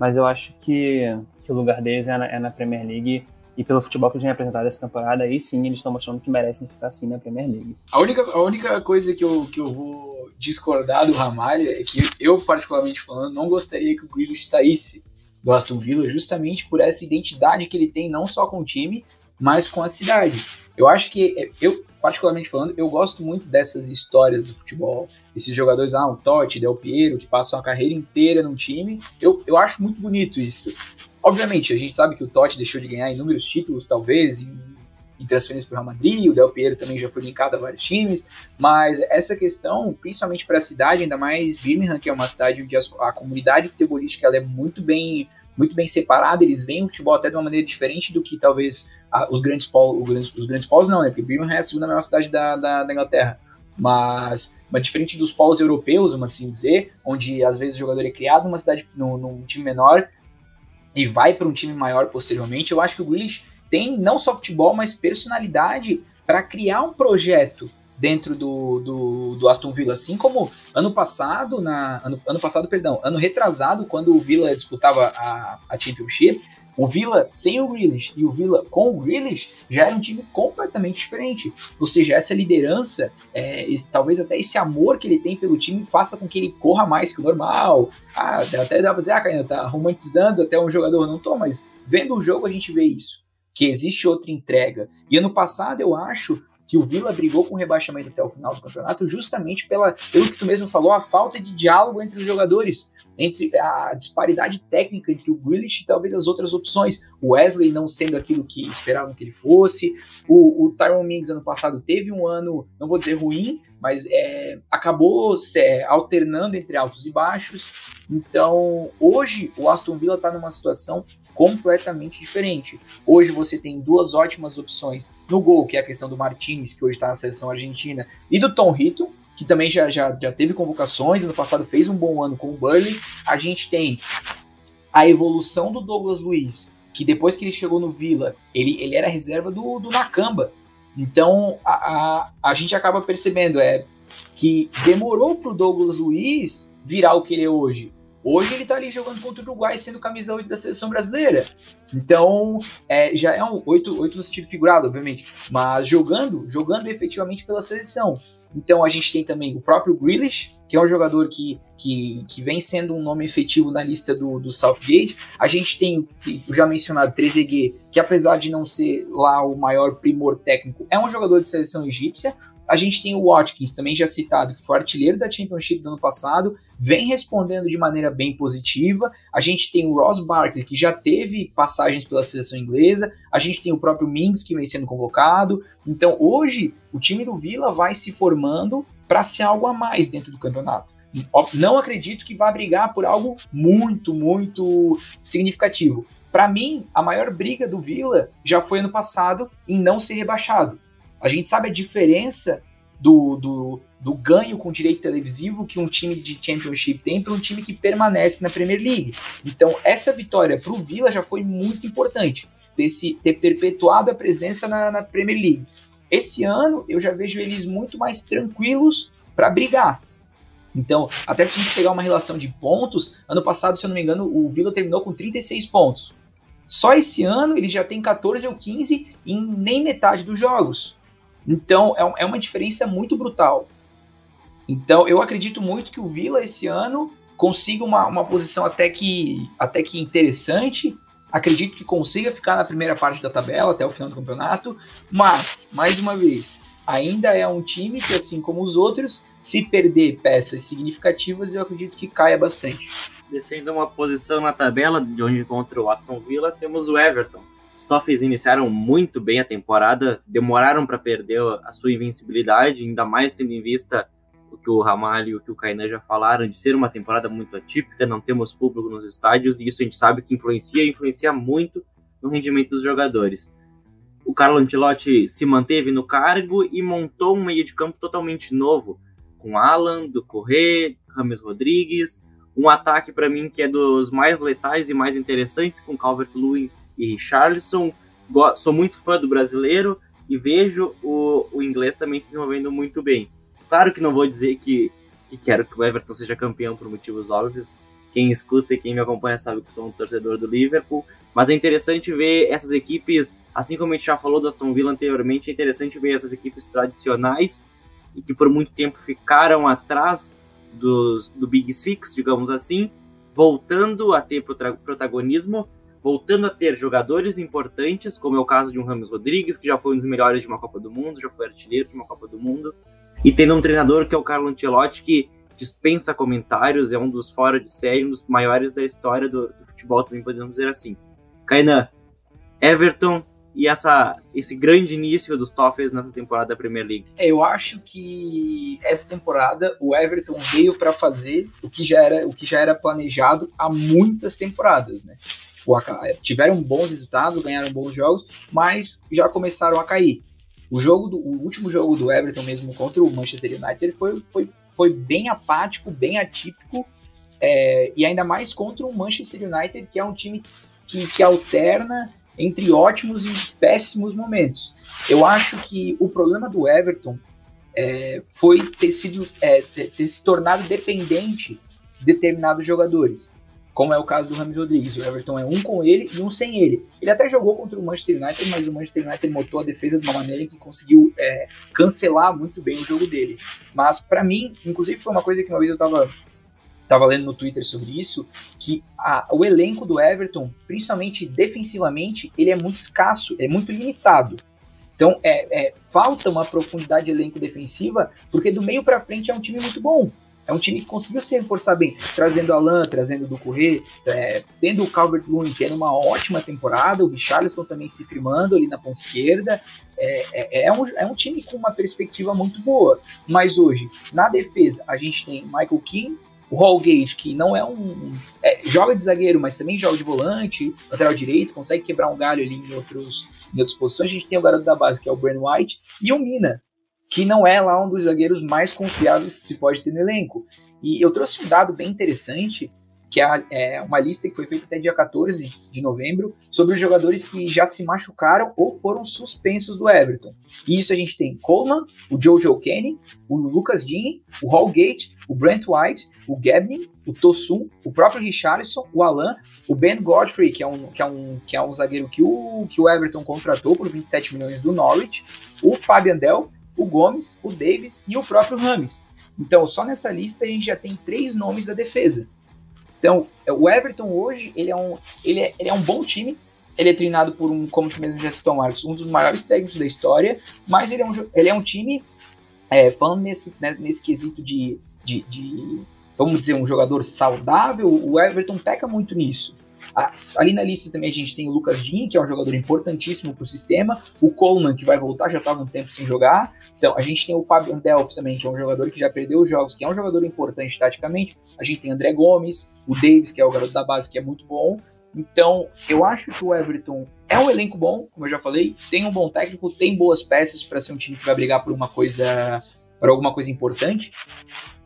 mas eu acho que, que o lugar deles é na, é na, Premier League e pelo futebol que eles têm apresentado essa temporada, aí sim eles estão mostrando que merecem ficar assim na Premier League. A única, a única coisa que eu, que eu vou discordar do Ramalho é que eu, particularmente falando, não gostaria que o Grealish saísse do Aston Villa justamente por essa identidade que ele tem não só com o time, mas com a cidade. Eu acho que, eu particularmente falando, eu gosto muito dessas histórias do futebol. Esses jogadores, ah, o Totti, Del Piero, que passam a carreira inteira num time. Eu, eu acho muito bonito isso. Obviamente, a gente sabe que o Totti deixou de ganhar inúmeros títulos, talvez, em em transferências para o Real Madrid, o Del Piero também já foi linkado a vários times, mas essa questão, principalmente para a cidade, ainda mais Birmingham, que é uma cidade onde a, comunidade futebolística ela é muito bem muito bem separada, eles veem o futebol até de uma maneira diferente do que talvez a, os grandes polos, os grandes, os grandes polos não, né? Porque Birmingham é a segunda maior cidade da, da, da Inglaterra. Mas, mas diferente dos polos europeus, vamos assim dizer, onde às vezes o jogador é criado numa cidade, num, num time menor e vai para um time maior posteriormente, eu acho que o Grealish tem não só futebol, mas personalidade para criar um projeto dentro do, do, do, Aston Villa, assim como ano passado, na, ano, ano passado, perdão, ano retrasado, quando o Villa disputava a, a Championship, o Villa sem o Grealish e o Villa com o Grealish já era um time completamente diferente. Ou seja, essa liderança, é, esse, talvez até esse amor que ele tem pelo time faça com que ele corra mais que o normal. Ah, até dá pra dizer, ah, Caio, tá romantizando até um jogador. Não tô, mas vendo o jogo a gente vê isso. Que existe outra entrega. E ano passado eu acho que o Vila brigou com o rebaixamento até o final do campeonato justamente pela, pelo que tu mesmo falou, a falta de diálogo entre os jogadores entre a disparidade técnica entre o Grealish e talvez as outras opções. O Wesley não sendo aquilo que esperavam que ele fosse. O, o Tyron Mings ano passado teve um ano, não vou dizer ruim, mas é, acabou é, alternando entre altos e baixos. Então, hoje o Aston Villa está numa situação completamente diferente. Hoje você tem duas ótimas opções no gol, que é a questão do Martinez, que hoje está na seleção argentina, e do Tom Hito, que também já, já, já teve convocações, no passado fez um bom ano com o Burley. A gente tem a evolução do Douglas Luiz, que depois que ele chegou no Vila, ele, ele era reserva do, do Nakamba. Então a, a, a gente acaba percebendo é que demorou para o Douglas Luiz virar o que ele é hoje. Hoje ele está ali jogando contra o Uruguai, sendo camisa 8 da seleção brasileira. Então, é, já é um 8, 8 no sentido figurado, obviamente, mas jogando, jogando efetivamente pela seleção. Então a gente tem também o próprio Grealish, que é um jogador que, que, que vem sendo um nome efetivo na lista do, do Southgate. A gente tem o já mencionado Trezeguet, que apesar de não ser lá o maior primor técnico, é um jogador de seleção egípcia, a gente tem o Watkins, também já citado, que foi artilheiro da Championship do ano passado, vem respondendo de maneira bem positiva. A gente tem o Ross Barkley, que já teve passagens pela seleção inglesa. A gente tem o próprio Mings, que vem sendo convocado. Então, hoje, o time do Vila vai se formando para ser algo a mais dentro do campeonato. Não acredito que vá brigar por algo muito, muito significativo. Para mim, a maior briga do Vila já foi ano passado em não ser rebaixado. A gente sabe a diferença do, do, do ganho com direito televisivo que um time de Championship tem para um time que permanece na Premier League. Então, essa vitória para o Villa já foi muito importante, ter, se, ter perpetuado a presença na, na Premier League. Esse ano, eu já vejo eles muito mais tranquilos para brigar. Então, até se a gente pegar uma relação de pontos, ano passado, se eu não me engano, o Villa terminou com 36 pontos. Só esse ano ele já tem 14 ou 15 em nem metade dos jogos. Então é, é uma diferença muito brutal. Então eu acredito muito que o Vila esse ano consiga uma, uma posição até que, até que interessante. Acredito que consiga ficar na primeira parte da tabela até o final do campeonato, mas, mais uma vez, ainda é um time que, assim como os outros, se perder peças significativas, eu acredito que caia bastante. Descendo uma posição na tabela de onde encontra o Aston Villa, temos o Everton, os Toffees iniciaram muito bem a temporada, demoraram para perder a sua invencibilidade, ainda mais tendo em vista o que o Ramalho e o que o Kainan já falaram, de ser uma temporada muito atípica, não temos público nos estádios, e isso a gente sabe que influencia e influencia muito no rendimento dos jogadores. O Carlo Ancelotti se manteve no cargo e montou um meio de campo totalmente novo, com Alan, do Corrêa, Rames Rodrigues, um ataque para mim que é dos mais letais e mais interessantes, com Calvert-Lewin e Richarlison. Sou muito fã do brasileiro e vejo o, o inglês também se desenvolvendo muito bem. Claro que não vou dizer que, que quero que o Everton seja campeão por motivos óbvios. Quem escuta e quem me acompanha sabe que sou um torcedor do Liverpool. Mas é interessante ver essas equipes, assim como a gente já falou do Aston Villa anteriormente, é interessante ver essas equipes tradicionais e que por muito tempo ficaram atrás dos, do Big Six, digamos assim, voltando a ter protagonismo voltando a ter jogadores importantes, como é o caso de um Ramos Rodrigues, que já foi um dos melhores de uma Copa do Mundo, já foi artilheiro de uma Copa do Mundo, e tendo um treinador que é o Carlo Ancelotti, que dispensa comentários, é um dos fora de série, um dos maiores da história do, do futebol, também podemos dizer assim. Kainan, Everton e essa, esse grande início dos Toffees nessa temporada da Premier League? É, eu acho que essa temporada o Everton veio para fazer o que já era o que já era planejado há muitas temporadas, né? Tiveram bons resultados, ganharam bons jogos, mas já começaram a cair. O jogo do, o último jogo do Everton mesmo contra o Manchester United foi, foi, foi bem apático, bem atípico, é, e ainda mais contra o Manchester United, que é um time que, que alterna entre ótimos e péssimos momentos. Eu acho que o problema do Everton é, foi ter sido é, ter, ter, se tornado dependente de determinados jogadores, como é o caso do Ramos Rodrigues. O Everton é um com ele e um sem ele. Ele até jogou contra o Manchester United, mas o Manchester United montou a defesa de uma maneira que conseguiu é, cancelar muito bem o jogo dele. Mas para mim, inclusive foi uma coisa que uma vez eu estava estava lendo no Twitter sobre isso, que a, o elenco do Everton, principalmente defensivamente, ele é muito escasso, é muito limitado. Então, é, é falta uma profundidade de elenco defensiva, porque do meio para frente é um time muito bom. É um time que conseguiu se reforçar bem, trazendo Alan, trazendo do Corrêa, é, tendo o Calvert Lewin tendo uma ótima temporada, o Richarlison também se firmando ali na ponta esquerda. É, é, é, um, é um time com uma perspectiva muito boa. Mas hoje, na defesa, a gente tem Michael King, o Hallgate, que não é um. É, joga de zagueiro, mas também joga de volante, lateral direito, consegue quebrar um galho ali em, outros, em outras posições. A gente tem o garoto da base, que é o Bran White, e o Mina, que não é lá um dos zagueiros mais confiáveis que se pode ter no elenco. E eu trouxe um dado bem interessante que é, é uma lista que foi feita até dia 14 de novembro, sobre os jogadores que já se machucaram ou foram suspensos do Everton. E isso a gente tem Coleman, o Jojo Kenny, o Lucas Dean, o Hallgate, o Brent White, o Gabney, o Tosun, o próprio Richarlison, o Alan, o Ben Godfrey, que é um, que é um, que é um zagueiro que o, que o Everton contratou por 27 milhões do Norwich, o Fabian Delph, o Gomes, o Davis e o próprio Rames. Então, só nessa lista a gente já tem três nomes da defesa. Então, o Everton hoje, ele é um, ele é, ele é um bom time, ele é treinado por um, como tu mesmo já citou, Marcos, um dos maiores técnicos da história, mas ele é um, ele é um time, é, falando nesse, né, nesse quesito de, de, de, vamos dizer, um jogador saudável, o Everton peca muito nisso. Ali na lista também a gente tem o Lucas Dean, que é um jogador importantíssimo para o sistema, o Coleman, que vai voltar, já estava um tempo sem jogar. Então, a gente tem o Fabian Delph também, que é um jogador que já perdeu os jogos, que é um jogador importante taticamente. A gente tem André Gomes, o Davis, que é o garoto da base, que é muito bom. Então, eu acho que o Everton é um elenco bom, como eu já falei, tem um bom técnico, tem boas peças para ser um time que vai brigar por uma coisa, por alguma coisa importante,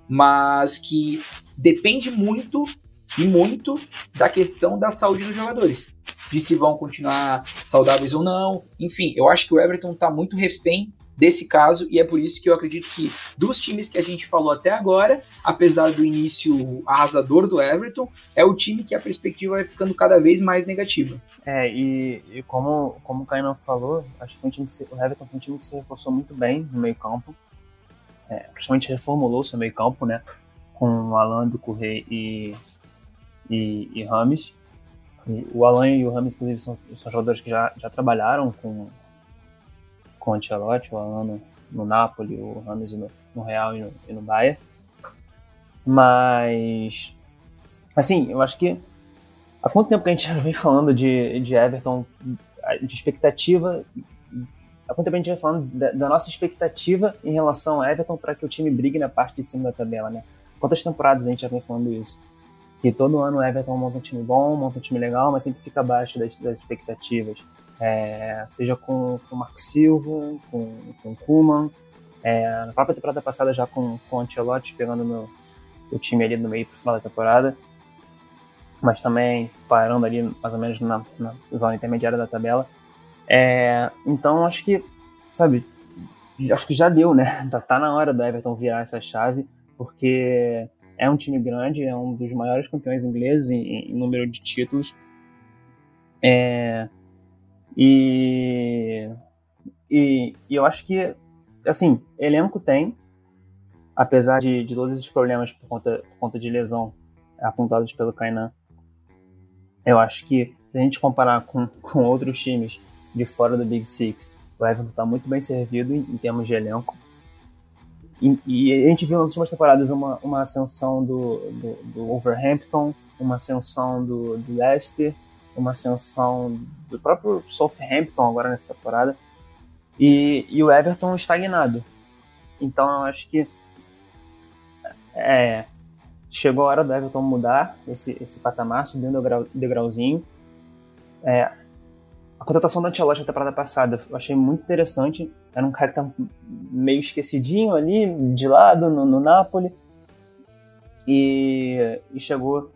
mas que depende muito e muito da questão da saúde dos jogadores, de se vão continuar saudáveis ou não. Enfim, eu acho que o Everton está muito refém desse caso e é por isso que eu acredito que dos times que a gente falou até agora, apesar do início arrasador do Everton, é o time que a perspectiva vai ficando cada vez mais negativa. É, e, e como, como o Kainan falou, acho que um que se, o Everton foi um time que se reforçou muito bem no meio campo, é, praticamente reformulou seu meio campo, né, com o Alan do Correia e e, e Rames. E o Alan e o Rames, inclusive, são, são jogadores que já, já trabalharam com, com o Ancelotti, o Alan no, no Napoli, o Rames no, no Real e no, e no Bahia. Mas, assim, eu acho que há quanto tempo que a gente (laughs) já vem falando de, de Everton, de expectativa, há quanto tempo a gente vem falando da, da nossa expectativa em relação a Everton para que o time brigue na parte de cima da tabela, né? Quantas temporadas a gente já vem falando isso? Que todo ano o Everton monta um time bom, monta um time legal, mas sempre fica abaixo das, das expectativas. É, seja com o Marco Silva, com, com o Kuman, é, na própria temporada passada já com, com o Ancelotti pegando no, o time ali no meio para o final da temporada, mas também parando ali mais ou menos na, na zona intermediária da tabela. É, então acho que, sabe, acho que já deu, né? (laughs) Tá, tá na hora do Everton virar essa chave, porque é um time grande, é um dos maiores campeões ingleses em, em número de títulos. É, e, e, e, eu acho que, assim, elenco tem, apesar de, de todos esses problemas por conta, por conta de lesão apontados pelo Kainan. Eu acho que, se a gente comparar com, com outros times de fora do Big Six, o Everton está muito bem servido em, em termos de elenco. E, a gente viu nas últimas temporadas uma, uma ascensão do, do, do Overhampton, uma ascensão do, do Leicester, uma ascensão do próprio Southampton agora nessa temporada e, e o Everton estagnado. Então eu acho que é, chegou a hora do Everton mudar esse, esse patamar, subindo o degrauzinho. É, a contratação do Ancelotti na temporada passada eu achei muito interessante. Era um cara que estava meio esquecidinho ali, de lado, no, no Napoli. E, e chegou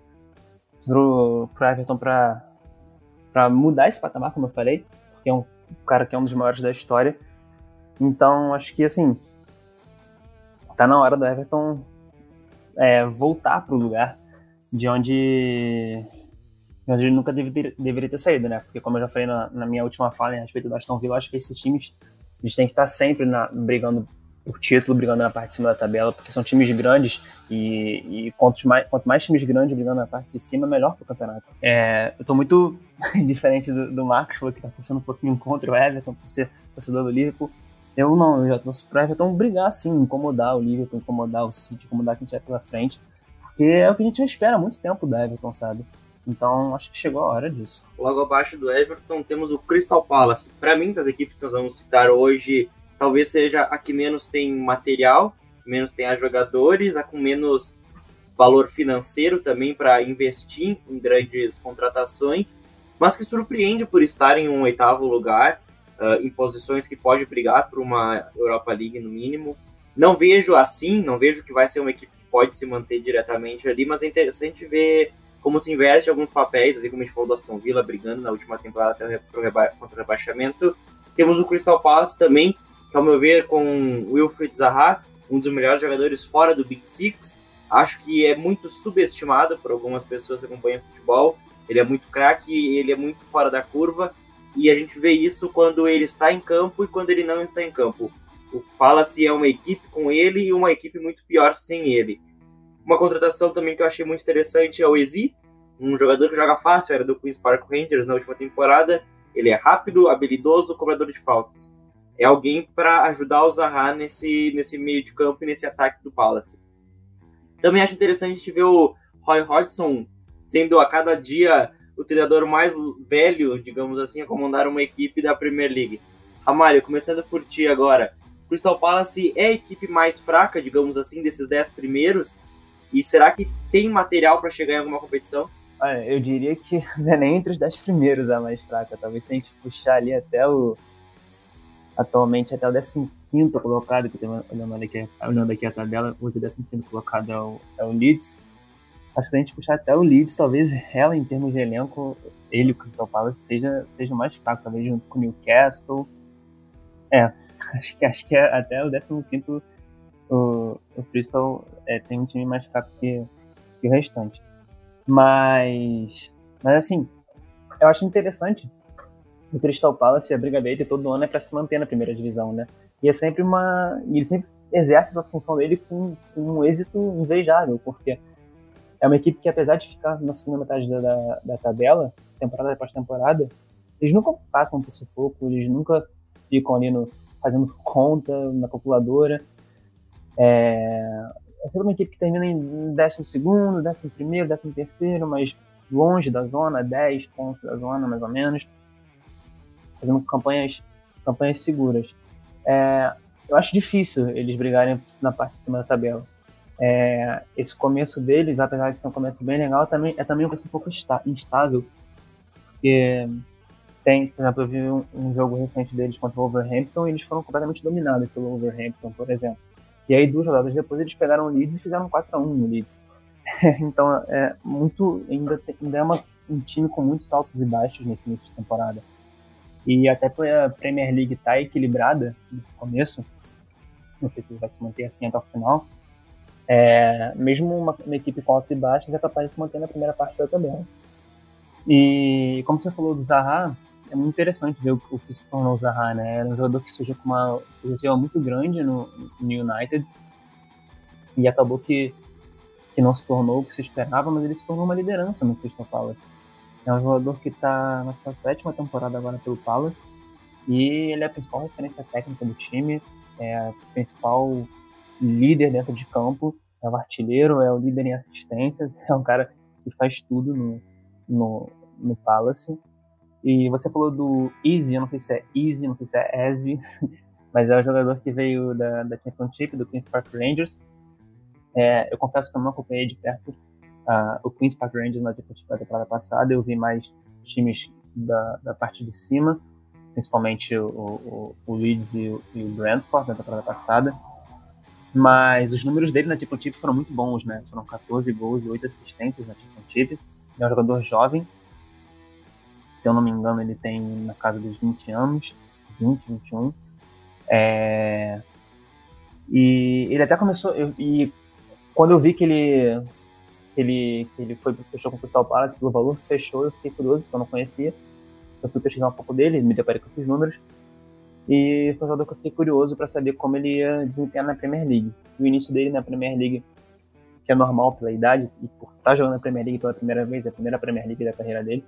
pro, pro Everton para mudar esse patamar, como eu falei, porque é um cara que é um dos maiores da história. Então, acho que, assim, tá na hora do Everton é, voltar pro lugar de onde, onde ele nunca deve, deveria ter saído, né? Porque, como eu já falei na, na minha última fala a respeito do Aston Villa, acho que esses times eles têm que estar sempre na, brigando por título, brigando na parte de cima da tabela, porque são times grandes e, e quanto, mais, quanto mais times grandes brigando na parte de cima, melhor para o campeonato. É, eu estou muito (laughs) diferente do, do Marcos, que está torcendo um pouquinho contra o Everton, por ser torcedor do Liverpool. Eu não, eu já torço para o Everton brigar sim, incomodar o Liverpool, incomodar o City, incomodar quem tiver pela frente, porque é o que a gente já espera há muito tempo do Everton, sabe? Então, acho que chegou a hora disso. Logo abaixo do Everton, temos o Crystal Palace. Para mim, das equipes que nós vamos citar hoje, talvez seja a que menos tem material, menos tem a jogadores, a com menos valor financeiro também para investir em grandes contratações, mas que surpreende por estar em um oitavo lugar, uh, em posições que pode brigar por uma Europa League no mínimo. Não vejo assim, não vejo que vai ser uma equipe que pode se manter diretamente ali, mas é interessante ver como se inverte alguns papéis, assim como a gente falou do Aston Villa brigando na última temporada até o reba contra o rebaixamento. Temos o Crystal Palace também, que ao meu ver, com Wilfried Zaha, um dos melhores jogadores fora do Big Six, acho que é muito subestimado por algumas pessoas que acompanham futebol. Ele é muito craque, ele é muito fora da curva, e a gente vê isso quando ele está em campo e quando ele não está em campo. O Palace é uma equipe com ele e uma equipe muito pior sem ele. Uma contratação também que eu achei muito interessante é o Ezi, um jogador que joga fácil, era do Queen's Park Rangers na última temporada. Ele é rápido, habilidoso, cobrador de faltas é alguém para ajudar o Zaha nesse, nesse meio de campo e nesse ataque do Palace. Também acho interessante a gente ver o Roy Hodgson sendo a cada dia o treinador mais velho, digamos assim, a comandar uma equipe da Premier League. Amário, começando por ti agora. Crystal Palace é a equipe mais fraca, digamos assim, desses dez primeiros? E será que tem material para chegar em alguma competição? Olha, eu diria que (laughs) não é nem entre os dez primeiros a mais fraca. Talvez se a gente puxar ali até o, atualmente até o 15 colocado, que eu tenho olhando aqui, olhando aqui a tabela, o 15 colocado é o, é o Leeds. Acho que se a gente puxar até o Leeds, talvez ela, em termos de elenco, ele, o Crystal Palace, seja, seja mais fraco, talvez junto com o Newcastle. É, (laughs) acho que, acho que é até o 15 o, o Crystal é, tem um time mais fraco que, que o restante. Mas, mas assim, eu acho interessante o Crystal Palace, a briga dele todo ano é para se manter na primeira divisão, né? E é sempre uma. Ele sempre exerce essa função dele com, com um êxito invejável, porque é uma equipe que, apesar de ficar na segunda metade da, da, da tabela, temporada após temporada, eles nunca passam por sufoco, eles nunca ficam ali no, fazendo conta na calculadora. É, é sempre uma equipe que termina em 12, 11, 13, mas longe da zona, 10 pontos da zona, mais ou menos fazendo campanhas, campanhas seguras. É, eu acho difícil eles brigarem na parte de cima da tabela. É, esse começo deles, apesar de ser um começo bem legal, também, é também um começo um pouco instável. Porque tem, por exemplo, eu vi um, um, jogo recente deles contra o Wolverhampton e eles foram completamente dominados pelo Wolverhampton, por exemplo. E aí, duas rodadas depois, eles pegaram o Leeds e fizeram 4x1 no Leeds. (laughs) então, é muito. Ainda, ainda é uma, um time com muitos altos e baixos nesse início de temporada. E até a Premier League tá equilibrada nesse começo, não sei se vai se manter assim até o final, é, mesmo uma, uma, equipe com altos e baixos é capaz de se manter na primeira parte da tabela. E como você falou do Zaha, é muito interessante ver o, que se tornou o Zaha, né? Era um jogador que surgiu com uma objetiva muito grande no, no United e acabou que, que não se tornou o que se esperava, mas ele se tornou uma liderança no Crystal Palace. É um jogador que está na sua sétima temporada agora pelo Palace e ele é a principal referência técnica do time, é o principal líder dentro de campo, é o artilheiro, é o líder em assistências, (laughs) é um cara que faz tudo no, no, no Palace. E você falou do Easy, eu não sei se é Easy, não sei se é Easy, (laughs) mas é um jogador que veio da, da Championship, do Queen's Park Rangers. É, eu confesso que eu não acompanhei de perto uh, o Queen's Park Rangers na Championship da temporada passada, eu vi mais times da, da parte de cima, principalmente o, o, o Leeds e o, e o Brentford na temporada passada. Mas os números dele na Championship foram muito bons, né? Foram 14 gols e 8 assistências na Championship. É um jogador jovem, se eu não me engano, ele tem na casa dos 20 anos, 20, 21. É... E ele até começou. Eu, e quando eu vi que ele, que ele, que ele foi, fechou com o Crystal Palace pelo valor que fechou, eu fiquei curioso, porque eu não conhecia. Eu fui pesquisar um pouco dele, me deparei com esses números. E foi um jogador que eu fiquei curioso para saber como ele ia desempenhar na Premier League. O início dele na Premier League, que é normal pela idade, e por estar jogando na Premier League pela primeira vez, é a primeira Premier League da carreira dele,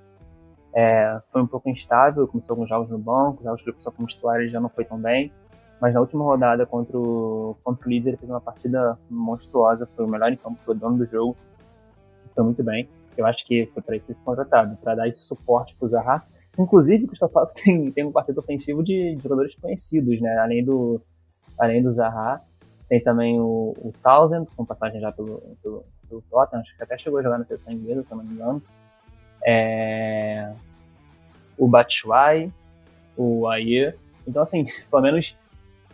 é, foi um pouco instável, começou alguns jogos no banco, jogos que ele começou como titular já não foi tão bem, mas na última rodada contra o, contra o Leeds ele fez uma partida monstruosa, foi o melhor em campo, foi o dono do jogo, foi muito bem. Eu acho que foi para isso que foi contratado, para dar esse suporte para o Zaha. Inclusive, o Crystal (laughs) tem, tem um quarteto ofensivo de, de jogadores conhecidos, né? Além do, além do Zaha, tem também o, o Townsend, com passagem já pelo, pelo, pelo Tottenham, acho que até chegou a jogar na seleção inglesa, se eu não me engano é, o Batshuayi, o Ayer. Então, assim, pelo menos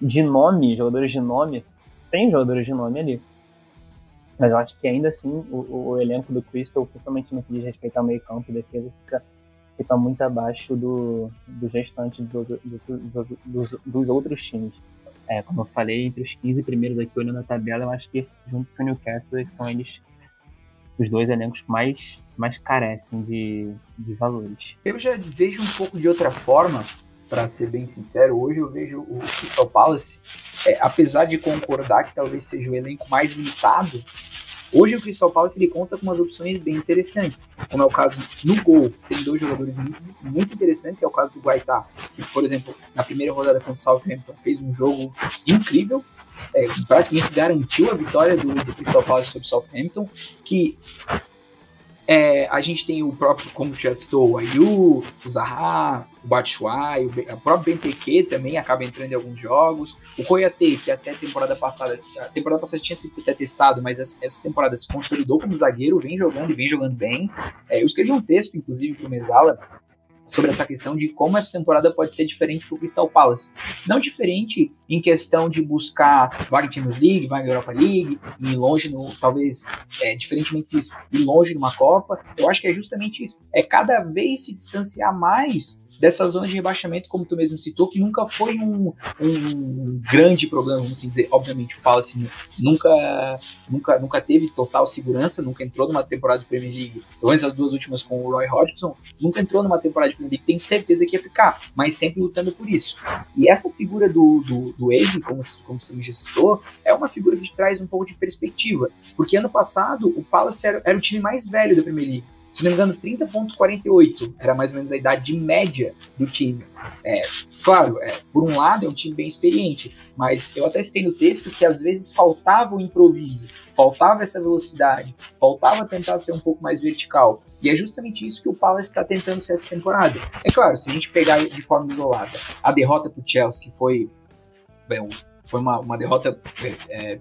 de nome, jogadores de nome, tem jogadores de nome ali. Mas eu acho que ainda assim o, o elenco do Crystal, principalmente no que diz respeito ao meio campo e defesa, fica, fica muito abaixo do, do restante do, do, do, dos, dos outros times. É, como eu falei, entre os 15 primeiros aqui olhando a tabela, eu acho que junto com o Newcastle, que são eles os dois elencos mais mais carecem de, de valores. Eu já vejo um pouco de outra forma, para ser bem sincero. Hoje eu vejo o Crystal Palace, é, apesar de concordar que talvez seja o elenco mais limitado, hoje o Crystal Palace ele conta com umas opções bem interessantes, como é o caso no gol, tem dois jogadores muito, muito interessantes, que é o caso do Guaitá, que, por exemplo, na primeira rodada contra o Southampton fez um jogo incrível, é, praticamente garantiu a vitória do, do Crystal Palace sobre o Southampton, que é, a gente tem o próprio, como já citou, o Ayu, o Zaha, o Batshuayi, o, próprio Benteke também acaba entrando em alguns jogos. O Koyate, que até a temporada passada, a temporada passada tinha sido até testado, mas essa, essa, temporada se consolidou como zagueiro, vem jogando e vem jogando bem. É, eu escrevi um texto, inclusive, para o Mesala, sobre essa questão de como essa temporada pode ser diferente para o Crystal Palace. Não diferente em questão de buscar vaga Champions League, vaga Europa League, ir longe, no, talvez, é, diferentemente disso, ir longe numa Copa. Eu acho que é justamente isso. É cada vez se distanciar mais dessa zona de rebaixamento, como tu mesmo citou, que nunca foi um, um grande problema, vamos assim dizer. Obviamente, o Palace nunca, nunca, nunca teve total segurança, nunca entrou numa temporada de Premier League, pelo menos as duas últimas com o Roy Hodgson, nunca entrou numa temporada de Premier League, tenho certeza que ia ficar, mas sempre lutando por isso. E essa figura do, do, do Eze, como, como você já citou, é uma figura que traz um pouco de perspectiva, porque ano passado o Palace era, era o time mais velho da Premier League, se não me engano, 30,48 era mais ou menos a idade média do time. É, claro, é, por um lado é um time bem experiente, mas eu até citei no texto que às vezes faltava o improviso, faltava essa velocidade, faltava tentar ser um pouco mais vertical. E é justamente isso que o Palace está tentando ser essa temporada. É claro, se a gente pegar de forma isolada a derrota para o Chelsea, que foi, bem, foi uma, uma derrota é, é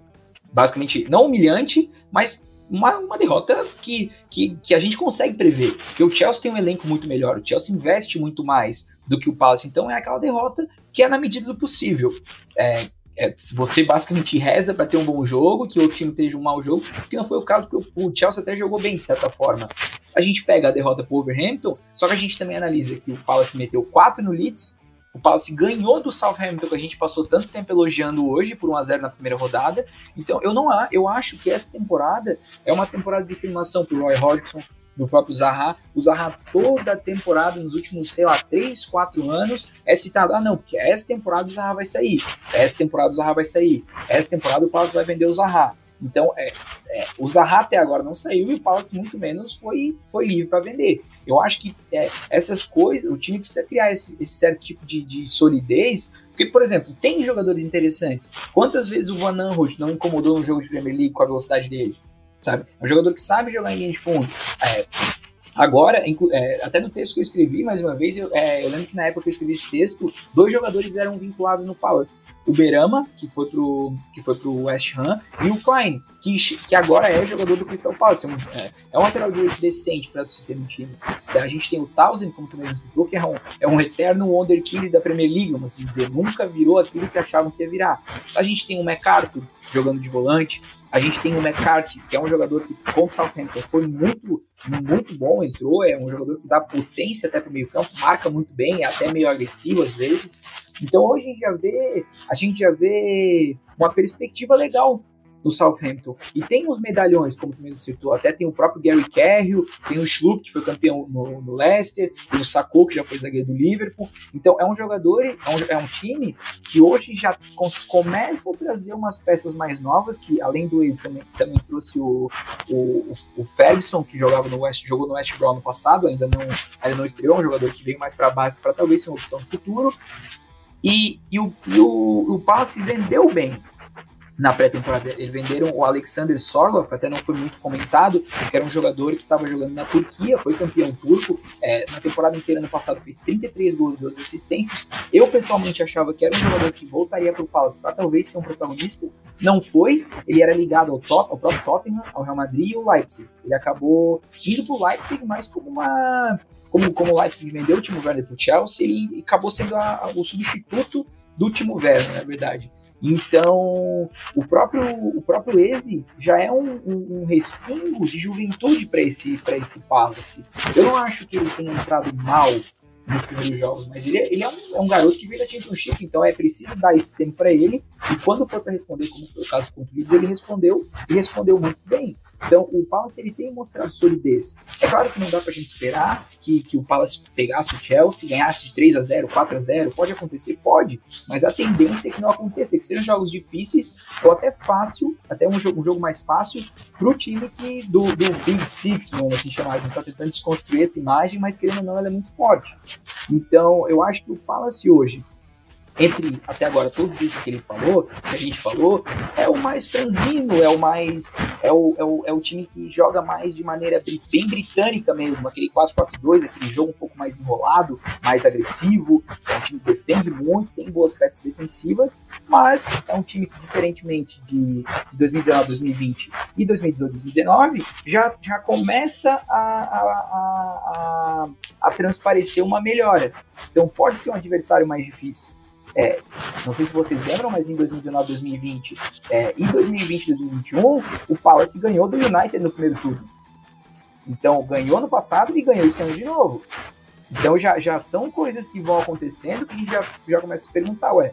basicamente não humilhante, mas uma, uma derrota que, que, que a gente consegue prever. Porque o Chelsea tem um elenco muito melhor, o Chelsea investe muito mais do que o Palace. Então é aquela derrota que é na medida do possível. É, é, você basicamente reza para ter um bom jogo, que o time esteja um mau jogo, que não foi o caso, porque o, Chelsea até jogou bem, de certa forma. A gente pega a derrota para o Overhampton, só que a gente também analisa que o Palace meteu 4 no Leeds, o Palace ganhou do Southampton, que a gente passou tanto tempo elogiando hoje, por 1x0 na primeira rodada. Então, eu não eu acho que essa temporada é uma temporada de afirmação para o Roy Hodgson, do próprio Zaha. O Zaha, toda temporada, nos últimos, sei lá, 3, 4 anos, é citado: ah, não, porque essa temporada o Zaha vai sair, essa temporada o Zaha vai sair, essa temporada o Palace vai vender o Zaha. Então, é, é, o Zaha até agora não saiu e o Palace muito menos foi, foi livre para vender. Eu acho que é, essas coisas, o time precisa criar esse, esse certo tipo de, de, solidez, porque, por exemplo, tem jogadores interessantes. Quantas vezes o Van Aanholt não incomodou no jogo de Premier League com a velocidade dele? Sabe? É um jogador que sabe jogar em linha de fundo. É, Agora, é, até no texto que eu escrevi, mais uma vez, eu, é, eu, lembro que na época que eu escrevi esse texto, dois jogadores eram vinculados no Palace. O Berama, que foi pro, que foi pro West Ham, e o Klein, que, que agora é jogador do Crystal Palace. É um, é, é um lateral direito decente para se ter no time. A gente tem o Townsend, como tu mesmo citou, que é um, é um eterno wonderkid da Premier League, vamos assim dizer. Nunca virou aquilo que achavam que ia virar. A gente tem o MacArthur jogando de volante. A gente tem o McCarthy, que é um jogador que, com o Southampton, foi muito, muito bom, entrou, é um jogador que dá potência até para o meio campo, marca muito bem, é até meio agressivo às vezes. Então hoje a gente já vê, a gente já vê uma perspectiva legal no Southampton. E tem os medalhões, como tu mesmo citou, até tem o próprio Gary Cahill, tem o Schlupp, que foi campeão no, no Leicester, tem o Sacco, que já foi zagueiro do Liverpool. Então é um jogador, é um, é um time que hoje já começa a trazer umas peças mais novas, que além do ex também, também trouxe o, o, o, Ferguson, que jogava no West, jogou no West Brom no passado, ainda não, ainda não estreou, um jogador que veio mais para base para talvez ser uma opção do futuro. E, e, o, e o, o Palace vendeu bem na pré-temporada. Eles venderam o Alexander Sorloff, até não foi muito comentado, que era um jogador que estava jogando na Turquia, foi campeão turco, é, na temporada inteira ano passado fez 33 gols e 12 assistências. Eu pessoalmente achava que era um jogador que voltaria para o Palace para talvez ser um protagonista, não foi, ele era ligado ao, Tot ao próprio Tottenham, ao Real Madrid e ao Leipzig. Ele acabou indo para o Leipzig mais como uma como, como o Leipzig vendeu o Timo Werner para o Chelsea, ele acabou sendo a, o substituto do Timo Werner, na verdade. Então, o próprio, o próprio Eze já é um, um, um respingo de juventude para esse, esse Palace. Eu não acho que ele tenha entrado mal nos primeiros jogos, mas ele, é, ele é, um, é um garoto que veio da Championship, então é preciso dar esse tempo para ele. E quando for para responder, como foi o caso com o Leeds, ele respondeu e respondeu muito bem. Então, o Palace ele tem mostrado solidez. É claro que não dá pra gente esperar que, que o Palace pegasse o Chelsea, ganhasse de 3 a 0 4 a 0 Pode acontecer? Pode. Mas a tendência é que não aconteça, que sejam jogos difíceis ou até fácil, até um jogo, um jogo mais fácil pro time que do, do Big Six, vamos assim chamar. A gente tá tentando desconstruir essa imagem, mas querendo ou não, ela é muito forte. Então, eu acho que o Palace hoje entre até agora todos esses que ele falou, que a gente falou, é o mais franzino, é o mais. É o, é o, é o time que joga mais de maneira bem britânica mesmo, aquele 4-4-2, aquele jogo um pouco mais enrolado, mais agressivo. É um time que defende muito, tem boas peças defensivas, mas é um time que, diferentemente de, de 2019, 2020 e 2018, 2019, já, já começa a, a, a, a, a transparecer uma melhora. Então pode ser um adversário mais difícil é, não sei se vocês lembram, mas em 2019, 2020 é, e 2020, 2021, o Palace ganhou do United no primeiro turno. Então, ganhou no passado e ganhou esse ano de novo. Então, já, já são coisas que vão acontecendo que a gente já, já começa a se perguntar, ué,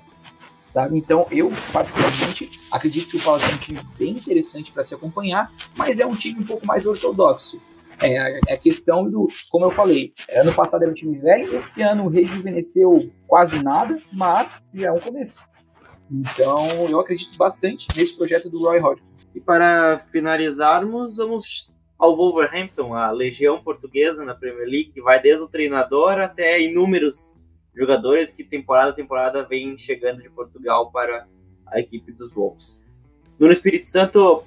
sabe? Então, eu, particularmente, acredito que o Palace é um time bem interessante para se acompanhar, mas é um time um pouco mais ortodoxo. É a, é questão do, como eu falei, ano passado era um time velho, esse ano rejuvenesceu quase nada, mas já é um começo. Então eu acredito bastante nesse projeto do Roy Hodgson. E para finalizarmos, vamos ao Wolverhampton, a legião portuguesa na Premier League, que vai desde o treinador até inúmeros jogadores que temporada a temporada vêm chegando de Portugal para a equipe dos Wolves. No Espírito Santo,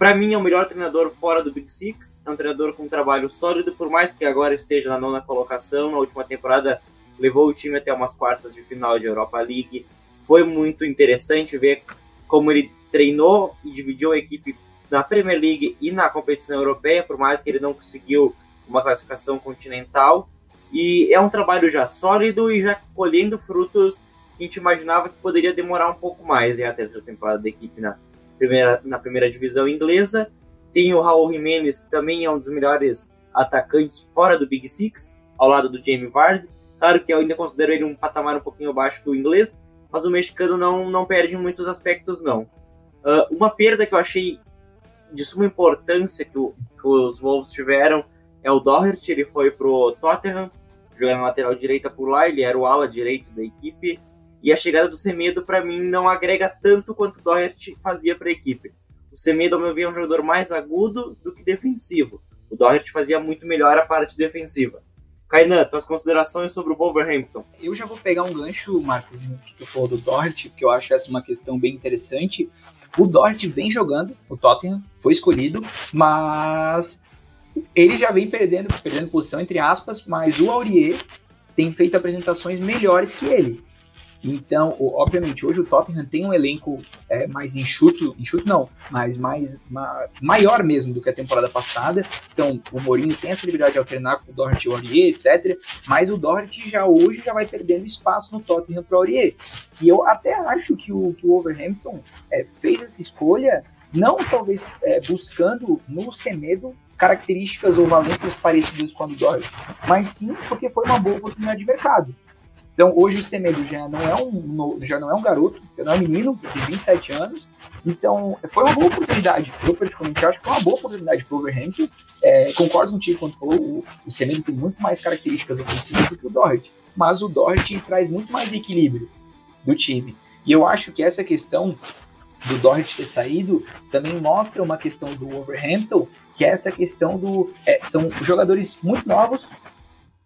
para mim, é o melhor treinador fora do Big Six. É um treinador com um trabalho sólido, por mais que agora esteja na nona colocação. Na última temporada, levou o time até umas quartas de final de Europa League. Foi muito interessante ver como ele treinou e dividiu a equipe na Premier League e na competição europeia, por mais que ele não conseguiu uma classificação continental. E é um trabalho já sólido e já colhendo frutos que a gente imaginava que poderia demorar um pouco mais. É a terceira temporada da equipe na primeira, na primeira divisão inglesa. Tem o Raul Jimenez, que também é um dos melhores atacantes fora do Big Six, ao lado do Jamie Vardy. Claro que eu ainda considero ele um patamar um pouquinho abaixo do inglês, mas o mexicano não, não perde muitos aspectos, não. Uh, uma perda que eu achei de suma importância que, o, que os Wolves tiveram é o Doherty, ele foi pro Tottenham, jogando lateral direita por lá, ele era o ala direito da equipe, e a chegada do Semedo, para mim, não agrega tanto quanto o Doherty fazia para a equipe. O Semedo, ao meu ver, é um jogador mais agudo do que defensivo. O Doherty fazia muito melhor a parte defensiva. Kainan, tuas considerações sobre o Wolverhampton? Eu já vou pegar um gancho, Marcos, que tu falou do Doherty, porque eu acho essa uma questão bem interessante. O Doherty vem jogando, o Tottenham foi escolhido, mas ele já vem perdendo, perdendo posição, entre aspas, mas o Aurier tem feito apresentações melhores que ele. Então, obviamente, hoje o Tottenham tem um elenco é, mais enxuto, enxuto não, mas mais ma, maior mesmo do que a temporada passada. Então, o Mourinho tem essa liberdade de alternar com o Doherty e o Aurier, etc. Mas o Doherty já hoje já vai perdendo espaço no Tottenham para o Aurier. E eu até acho que o, que o Overhampton é, fez essa escolha, não talvez é, buscando no Semedo características ou valências parecidas com a do Doherty, mas sim porque foi uma boa oportunidade de mercado. Então, hoje o Semedo já não é um, já não é um garoto, já não é um menino, tem 27 anos. Então, foi uma boa oportunidade. Eu, particularmente, acho que foi uma boa oportunidade para o Overhampton. É, concordo contigo quando falou, o, o Semedo tem muito mais características ofensivas do que o Doherty. Mas o Doherty traz muito mais equilíbrio do time. E eu acho que essa questão do Doherty ter saído também mostra uma questão do Overhampton, que é essa questão do. É, são jogadores muito novos,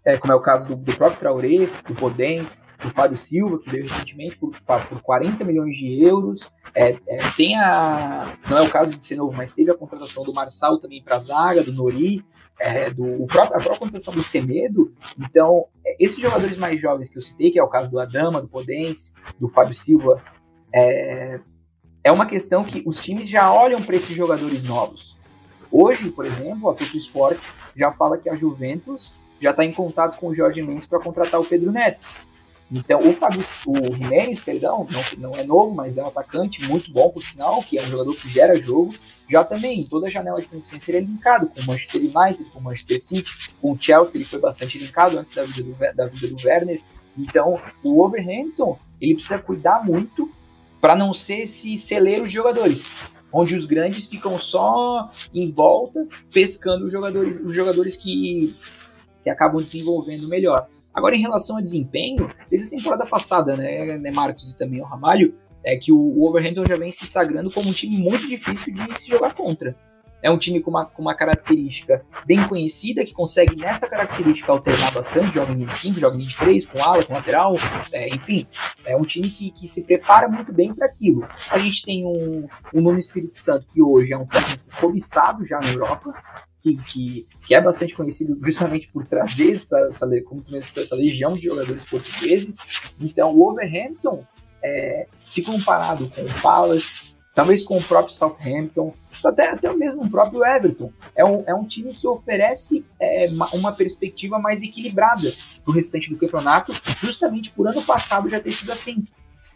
é, como é o caso do, do próprio Traoré, do Podens, do Fábio Silva, que veio recentemente por, por 40 milhões de euros. É, é, tem a. Não é o caso de ser novo, mas teve a contratação do Marçal também para a zaga, do Nori, é, do, próprio, a própria contratação do Semedo. Então, é, esses jogadores mais jovens que eu citei, que é o caso do Adama, do Podens, do Fábio Silva, é, é uma questão que os times já olham para esses jogadores novos. Hoje, por exemplo, a Tutu Sport já fala que a Juventus já está em contato com o Jorge Mendes para contratar o Pedro Neto. Então, o Fábio, o Jimenez, perdão, não, não é novo, mas é um atacante muito bom, por sinal, que é um jogador que gera jogo. Já também, toda a janela de transferência ele é linkado com o Manchester United, com o Manchester City, com o Chelsea, ele foi bastante linkado antes da vida do, da vida do Werner. Então, o Overhampton, ele precisa cuidar muito para não ser esse celeiro de jogadores, onde os grandes ficam só em volta pescando os jogadores, os jogadores que que acabam desenvolvendo melhor. Agora, em relação a desempenho, desde a temporada passada, né, né Marcos e também o Ramalho, é que o, Overhampton já vem se sagrando como um time muito difícil de se jogar contra. É um time com uma, com uma característica bem conhecida, que consegue nessa característica alternar bastante, joga em linha de 5, joga em linha de 3, com ala, com lateral, é, enfim. É um time que, que se prepara muito bem para aquilo. A gente tem um, um Nuno Espírito Santo, que hoje é um técnico cobiçado já na Europa, que, que, que, é bastante conhecido justamente por trazer essa, essa, como tu citou, essa legião de jogadores portugueses. Então, o Overhampton, é, se comparado com o Palace, talvez com o próprio Southampton, até, até mesmo o próprio Everton, é um, é um time que oferece é, uma perspectiva mais equilibrada para o restante do campeonato, justamente por ano passado já ter sido assim.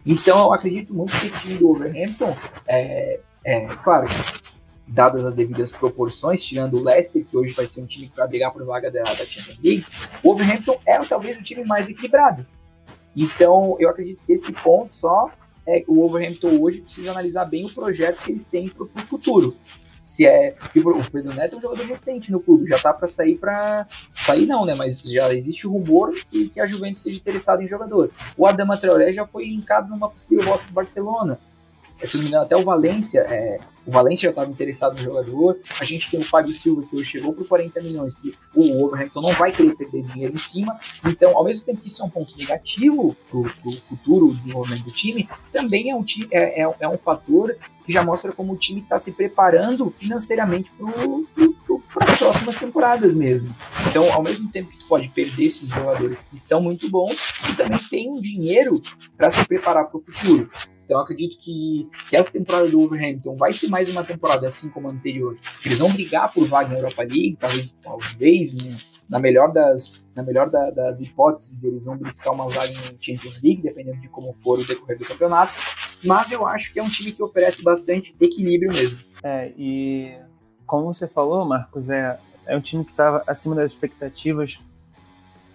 Então, eu acredito muito que esse time do Overhampton, é, é claro, dadas as devidas proporções, tirando o Leicester, que hoje vai ser um time que vai brigar por vaga da, da Champions League, o Wolverhampton é talvez o time mais equilibrado. Então, eu acredito que esse ponto só é o Wolverhampton hoje precisa analisar bem o projeto que eles têm para o futuro. Se é. O Pedro Neto é um jogador recente no clube, já tá para sair para. Sair não, né? Mas já existe rumor que, que a Juventus esteja interessada em jogador. O Adama Traoré já foi linkado numa possível volta do Barcelona. Se não me engano, até o Valência é, o Valência já estava interessado no jogador. A gente tem o Fábio Silva, que hoje chegou por 40 milhões, que o Wolverhampton não vai querer perder dinheiro em cima. Então, ao mesmo tempo que isso é um ponto negativo para o futuro desenvolvimento do time, também é um, é, é, é um fator que já mostra como o time está se preparando financeiramente para as próximas temporadas mesmo. Então, ao mesmo tempo que tu pode perder esses jogadores que são muito bons, tu também tem um dinheiro para se preparar para o futuro. Então acredito que, que essa temporada do Wolverhampton vai ser mais uma temporada assim como a anterior. Eles vão brigar por vaga na Europa League, talvez, talvez na melhor das na melhor da, das hipóteses, eles vão buscar uma vaga em Champions League, dependendo de como for o decorrer do campeonato. Mas eu acho que é um time que oferece bastante equilíbrio mesmo. É, e como você falou, Marcos, é, é um time que estava acima das expectativas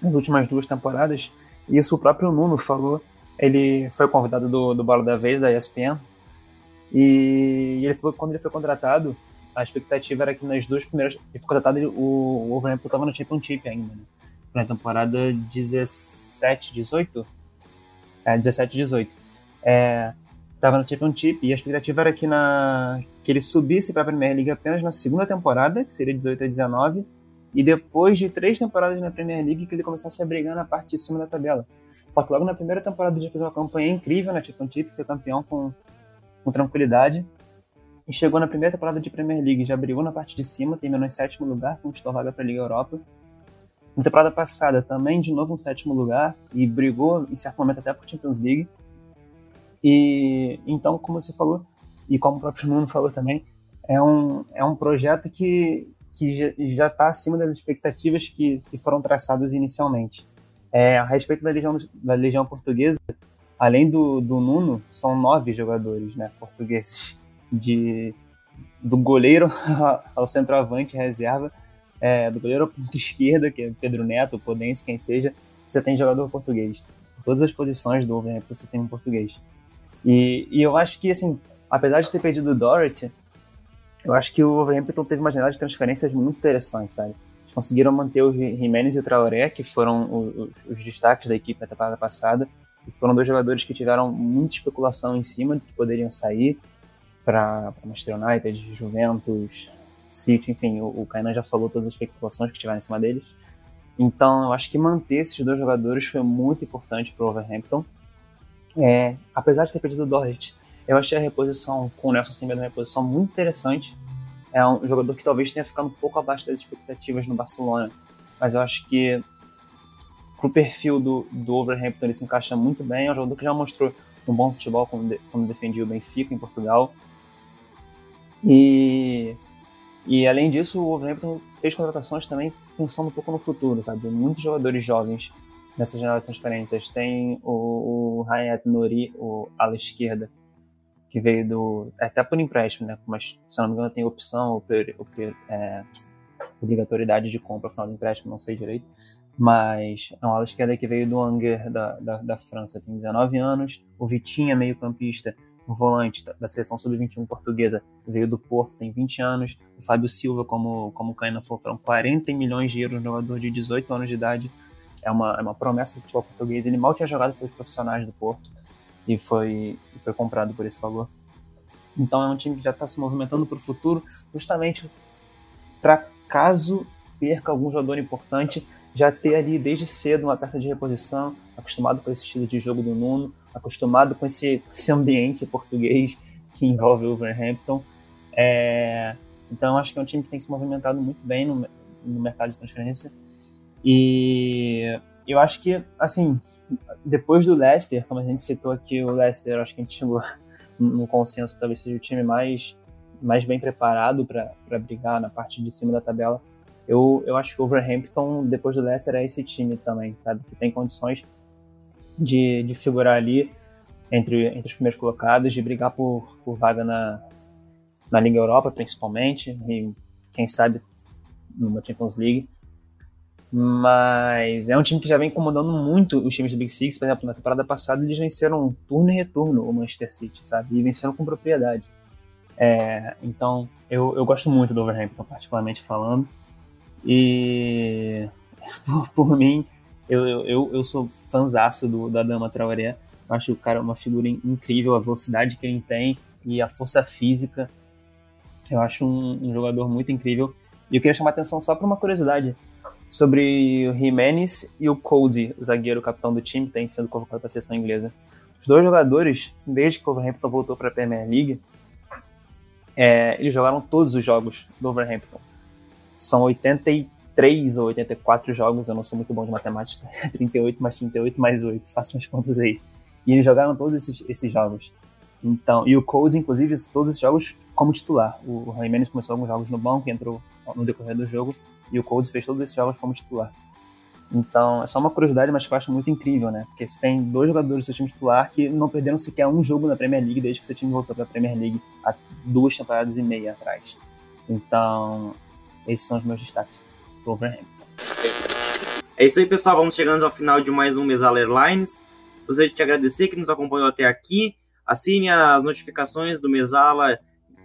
nas últimas duas temporadas. E isso o próprio Nuno falou ele foi convidado do, do Bola da Vez, da ESPN, e ele falou que quando ele foi contratado, a expectativa era que nas duas primeiras. Ele foi contratado, o, Wolverhampton estava no Championship ainda, né? Na temporada 17, 18? É, 17, 18. É, tava no Championship e a expectativa era que, na, que ele subisse para a Premier League apenas na segunda temporada, que seria 18 a 19, e depois de três temporadas na Premier League que ele começasse a brigar na parte de cima da tabela. Só que logo na primeira temporada ele fez uma campanha incrível na Championship, foi campeão com, com tranquilidade. e chegou na primeira temporada de Premier League, já brigou na parte de cima, terminou em sétimo lugar, conquistou a vaga para a Liga Europa. Na temporada passada, também de novo em sétimo lugar e brigou em certo momento até por Champions League. E então, como você falou, e como o próprio Nuno falou também, é um, é um projeto que, que já está acima das expectativas que, que foram traçadas inicialmente. É, a respeito da Legião, da Legião Portuguesa, além do, do Nuno, são nove jogadores né, portugueses, de, do goleiro (laughs) ao centroavante reserva, é, do goleiro ao ponto (laughs) esquerda, que é Pedro Neto, Podense, quem seja, você tem jogador português. Por todas as posições do Wolverhampton você tem um português. E, e eu acho que, assim, apesar de ter perdido o Dorothy, eu acho que o Wolverhampton teve uma janela de transferências muito interessante, sabe? Conseguiram manter o Jimenez e o Traoré, que foram os, os destaques da equipe na temporada passada, e foram dois jogadores que tiveram muita especulação em cima de que poderiam sair para Manchester United, Juventus, City, enfim, o, o Kainan já falou todas as especulações que tiveram em cima deles. Então, eu acho que manter esses dois jogadores foi muito importante para o Wolverhampton. É, apesar de ter perdido o Dorrit, eu achei a reposição com o Nelson Semedo uma reposição muito interessante. É um jogador que talvez tenha ficado um pouco abaixo das expectativas no Barcelona, mas eu acho que pro perfil do, do Overhampton ele se encaixa muito bem. É um jogador que já mostrou um bom futebol quando, de, quando defendia o Benfica em Portugal. E, e além disso, o Overhampton fez contratações também pensando um pouco no futuro, sabe? Muitos jogadores jovens nessa janela de transferências. Tem o, o Hayat Nori, o ala esquerda, que veio do. É até por empréstimo, né? Mas se não me engano tem opção ou, ou é, obrigatoriedade de compra no final do empréstimo, não sei direito. Mas é uma ala esquerda que veio do Angers da, da, da França, tem 19 anos. O Vitinha, meio-campista, um volante da seleção sub-21 portuguesa, veio do Porto, tem 20 anos. O Fábio Silva, como, como o Caina falou, foram 40 milhões de euros, jogador de 18 anos de idade. É uma, é uma promessa do futebol português. Ele mal tinha jogado pelos profissionais do Porto e foi, foi comprado por esse valor. Então é um time que já está se movimentando para o futuro, justamente para caso perca algum jogador importante, já ter ali desde cedo uma carta de reposição, acostumado com esse estilo de jogo do Nuno, acostumado com esse, esse ambiente português que envolve o Wolverhampton. É, então acho que é um time que tem se movimentado muito bem no, no mercado de transferência. E eu acho que, assim, depois do Leicester, como a gente citou aqui, o Leicester, acho que a gente chegou no consenso que talvez seja o time mais, mais bem preparado para brigar na parte de cima da tabela. Eu, eu acho que o Overhampton, depois do Leicester, é esse time também, sabe? Que tem condições de, de figurar ali entre, entre os primeiros colocados, de brigar por, por vaga na, na Liga Europa, principalmente, e quem sabe numa Champions League. Mas é um time que já vem incomodando muito os times do Big Six. Por exemplo, na temporada passada eles venceram turno e retorno o Manchester City, sabe? E venceram com propriedade. É, então, eu, eu gosto muito do Overhampton, particularmente falando. E (laughs) por, por mim, eu, eu, eu sou fanzaço do, da Dama Traoré. Acho o cara uma figura incrível, a velocidade que ele tem e a força física. Eu acho um, um jogador muito incrível. E eu queria chamar a atenção só para uma curiosidade sobre o Jimenez e o Cody, o zagueiro capitão do time, tem sido convocado para a seleção inglesa. Os dois jogadores, desde que o Wolverhampton voltou para a Premier League, é, eles jogaram todos os jogos do Wolverhampton. São 83 ou 84 jogos, eu não sou muito bom de matemática, (laughs) 38 mais 38 mais 8, façam as contas aí. E eles jogaram todos esses, esses jogos. Então, e o Cody, inclusive, todos esses jogos como titular. O Jimenez começou alguns jogos no banco, entrou no decorrer do jogo, e o Colts fez todos esses jogos como titular. Então, é só uma curiosidade, mas que eu acho muito incrível, né? Porque você tem dois jogadores do seu time titular que não perderam sequer um jogo na Premier League desde que seu time voltou para a Premier League há duas temporadas e meia atrás. Então, esses são os meus destaques do Wolverhampton. É isso aí, pessoal. Vamos chegando ao final de mais um Mesala Airlines. Gostaria de te agradecer que nos acompanhou até aqui. Assine as notificações do Mesala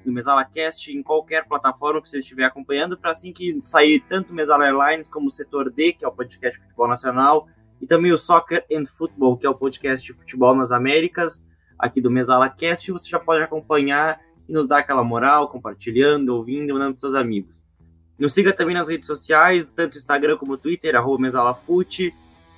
do Mesala Cast em qualquer plataforma que você estiver acompanhando, para assim que sair tanto o Mesala Airlines como o Setor D, que é o podcast de futebol nacional, e também o Soccer and Football, que é o podcast de futebol nas Américas, aqui do Mesala Cast, você já pode acompanhar e nos dar aquela moral, compartilhando, ouvindo, mandando para seus amigos. Nos siga também nas redes sociais, tanto Instagram como Twitter, arroba MesalaFute.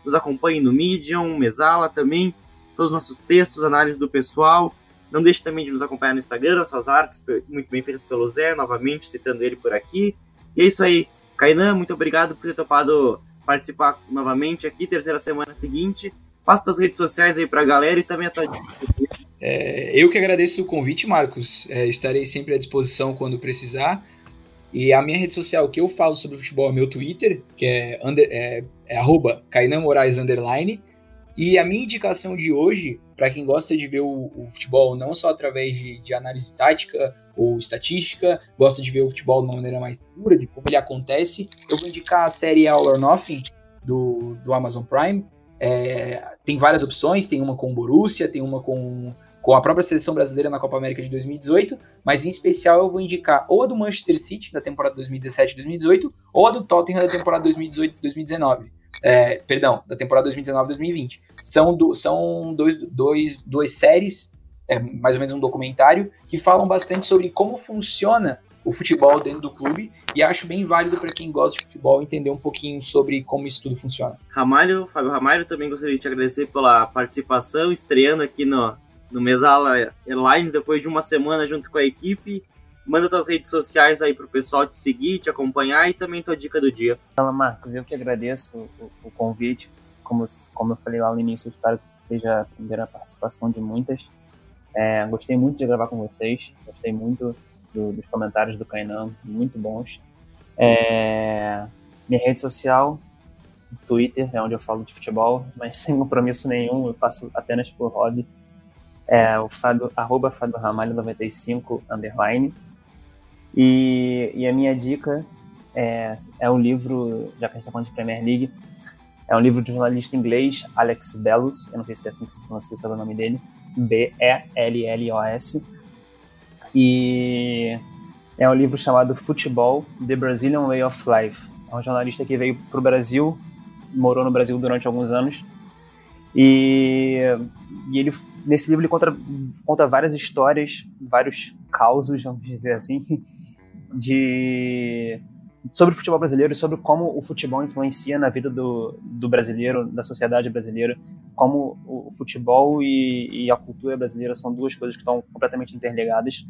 Nos acompanhe no Medium, Mesala também, todos os nossos textos, análise do pessoal Não deixe também de nos acompanhar no Instagram, nossas artes muito bem feitas pelo Zé, novamente citando ele por aqui. E é isso aí. Kainan, muito obrigado por ter topado participar novamente aqui, terceira semana seguinte. Passa suas redes sociais aí pra galera e também a tua é, eu que agradeço o convite, Marcos. É, estarei sempre à disposição quando precisar. E a minha rede social que eu falo sobre futebol é meu Twitter, que é, under, é, é arroba Moraes underline. E a minha indicação de hoje, para quem gosta de ver o, o, futebol não só através de, de, análise tática ou estatística, gosta de ver o futebol de uma maneira mais pura, de como ele acontece, eu vou indicar a série All or Nothing do, do Amazon Prime. É, tem várias opções, tem uma com o Borussia, tem uma com com a própria seleção brasileira na Copa América de 2018, mas em especial eu vou indicar ou a do Manchester City da temporada 2017-2018 ou a do Tottenham da temporada 2018-2019. É, perdão, da temporada 2019-2020. São, do, são dois, dois, duas séries, é, mais ou menos um documentário, que falam bastante sobre como funciona o futebol dentro do clube e acho bem válido para quem gosta de futebol entender um pouquinho sobre como isso tudo funciona. Ramalho, Fábio Ramalho, também gostaria de te agradecer pela participação, estreando aqui no, no Mesala Airlines depois de uma semana junto com a equipe. Manda tuas redes sociais aí pro pessoal te seguir, te acompanhar e também tua dica do dia. Fala, Marcos, eu que agradeço o, o convite. Como, como eu falei lá no início, espero que seja a primeira participação de muitas. É, gostei muito de gravar com vocês, gostei muito do, dos comentários do Kainan, muito bons. É, minha rede social, Twitter, é onde eu falo de futebol, mas sem compromisso nenhum, eu faço apenas por hobby é o Fábio, arroba Fábio Ramalho 95 underline. E, e a minha dica é, é um livro, já que a gente está falando de Premier League, é um livro de um jornalista inglês, Alex Bellos, eu não sei se é assim que se pronuncia o nome dele, B-E-L-L-O-S. E é um livro chamado Futebol, The Brazilian Way of Life. É um jornalista que veio para o Brasil, morou no Brasil durante alguns anos, e, e ele nesse livro ele conta, conta várias histórias, vários causos, vamos dizer assim, (laughs) de sobre o futebol brasileiro e sobre como o futebol influencia na vida do, do brasileiro, da sociedade brasileira, como o futebol e, e, a cultura brasileira são duas coisas que estão completamente interligadas.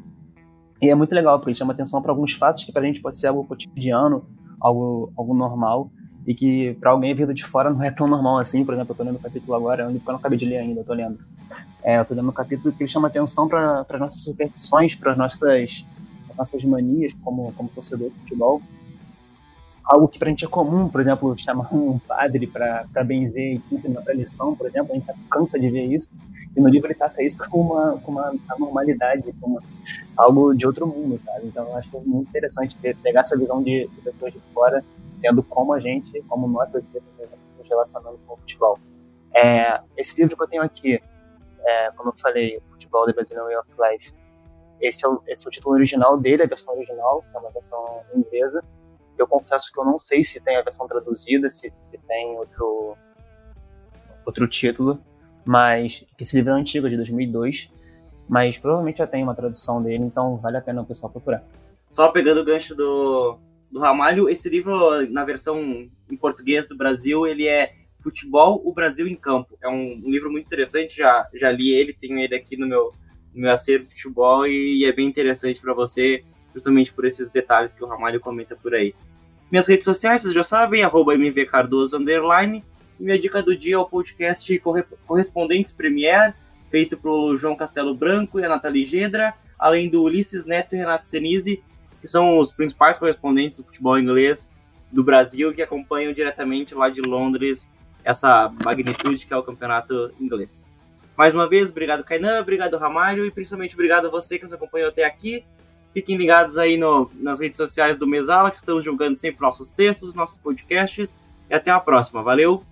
E é muito legal, porque chama atenção para alguns fatos que para a gente pode ser algo cotidiano, algo, algo normal, e que para alguém vindo de fora não é tão normal assim. Por exemplo, eu tô lendo o capítulo agora, é um eu não acabei de ler ainda, tô lendo. É, eu tô lendo um capítulo que chama atenção para as nossas superstições, para as nossas, nossas manias como, como torcedor de futebol. Algo que pra gente é comum, por exemplo, chamar (laughs) um padre para benzer equipe na pré-lição, por exemplo, a gente cansa de ver isso. E no livro ele trata isso como uma, como uma anormalidade, como algo de outro mundo, sabe? Então eu acho muito interessante pegar essa visão de, de pessoas de fora tendo como a gente, como nós brasileiros, nos relacionamos com o futebol. É, esse livro que eu tenho aqui, é, como eu falei, Futebol The Brazilian Way of Life, esse é, o, esse é o título original dele, a versão original, que é uma versão inglesa. Eu confesso que eu não sei se tem a versão traduzida, se, se tem outro, outro título, mas esse livro é antigo, é de 2002, mas provavelmente já tem uma tradução dele, então vale a pena o pessoal procurar. Só pegando o gancho do, do Ramalho. Esse livro, na versão em português do Brasil, ele é Futebol, o Brasil em Campo. É um, um livro muito interessante, já, já li ele, tenho ele aqui no meu, no meu acervo de futebol e, e é bem interessante para você, justamente por esses detalhes que o Ramalho comenta por aí. Minhas redes sociais, vocês já sabem, arroba mvcardoso, underline. E minha dica do dia é o podcast Correspondentes Premier, feito pelo João Castelo Branco e a Nathalie Gedra, além do Ulisses Neto e Renato Senise, que são os principais correspondentes do futebol inglês do Brasil, que acompanham diretamente lá de Londres essa magnitude que é o campeonato inglês. Mais uma vez, obrigado Kainan, obrigado Ramalho e principalmente obrigado a você que nos acompanhou até aqui. Fiquem ligados aí no, nas redes sociais do Mesala, que estamos divulgando sempre nossos textos, nossos podcasts. E até a próxima. Valeu!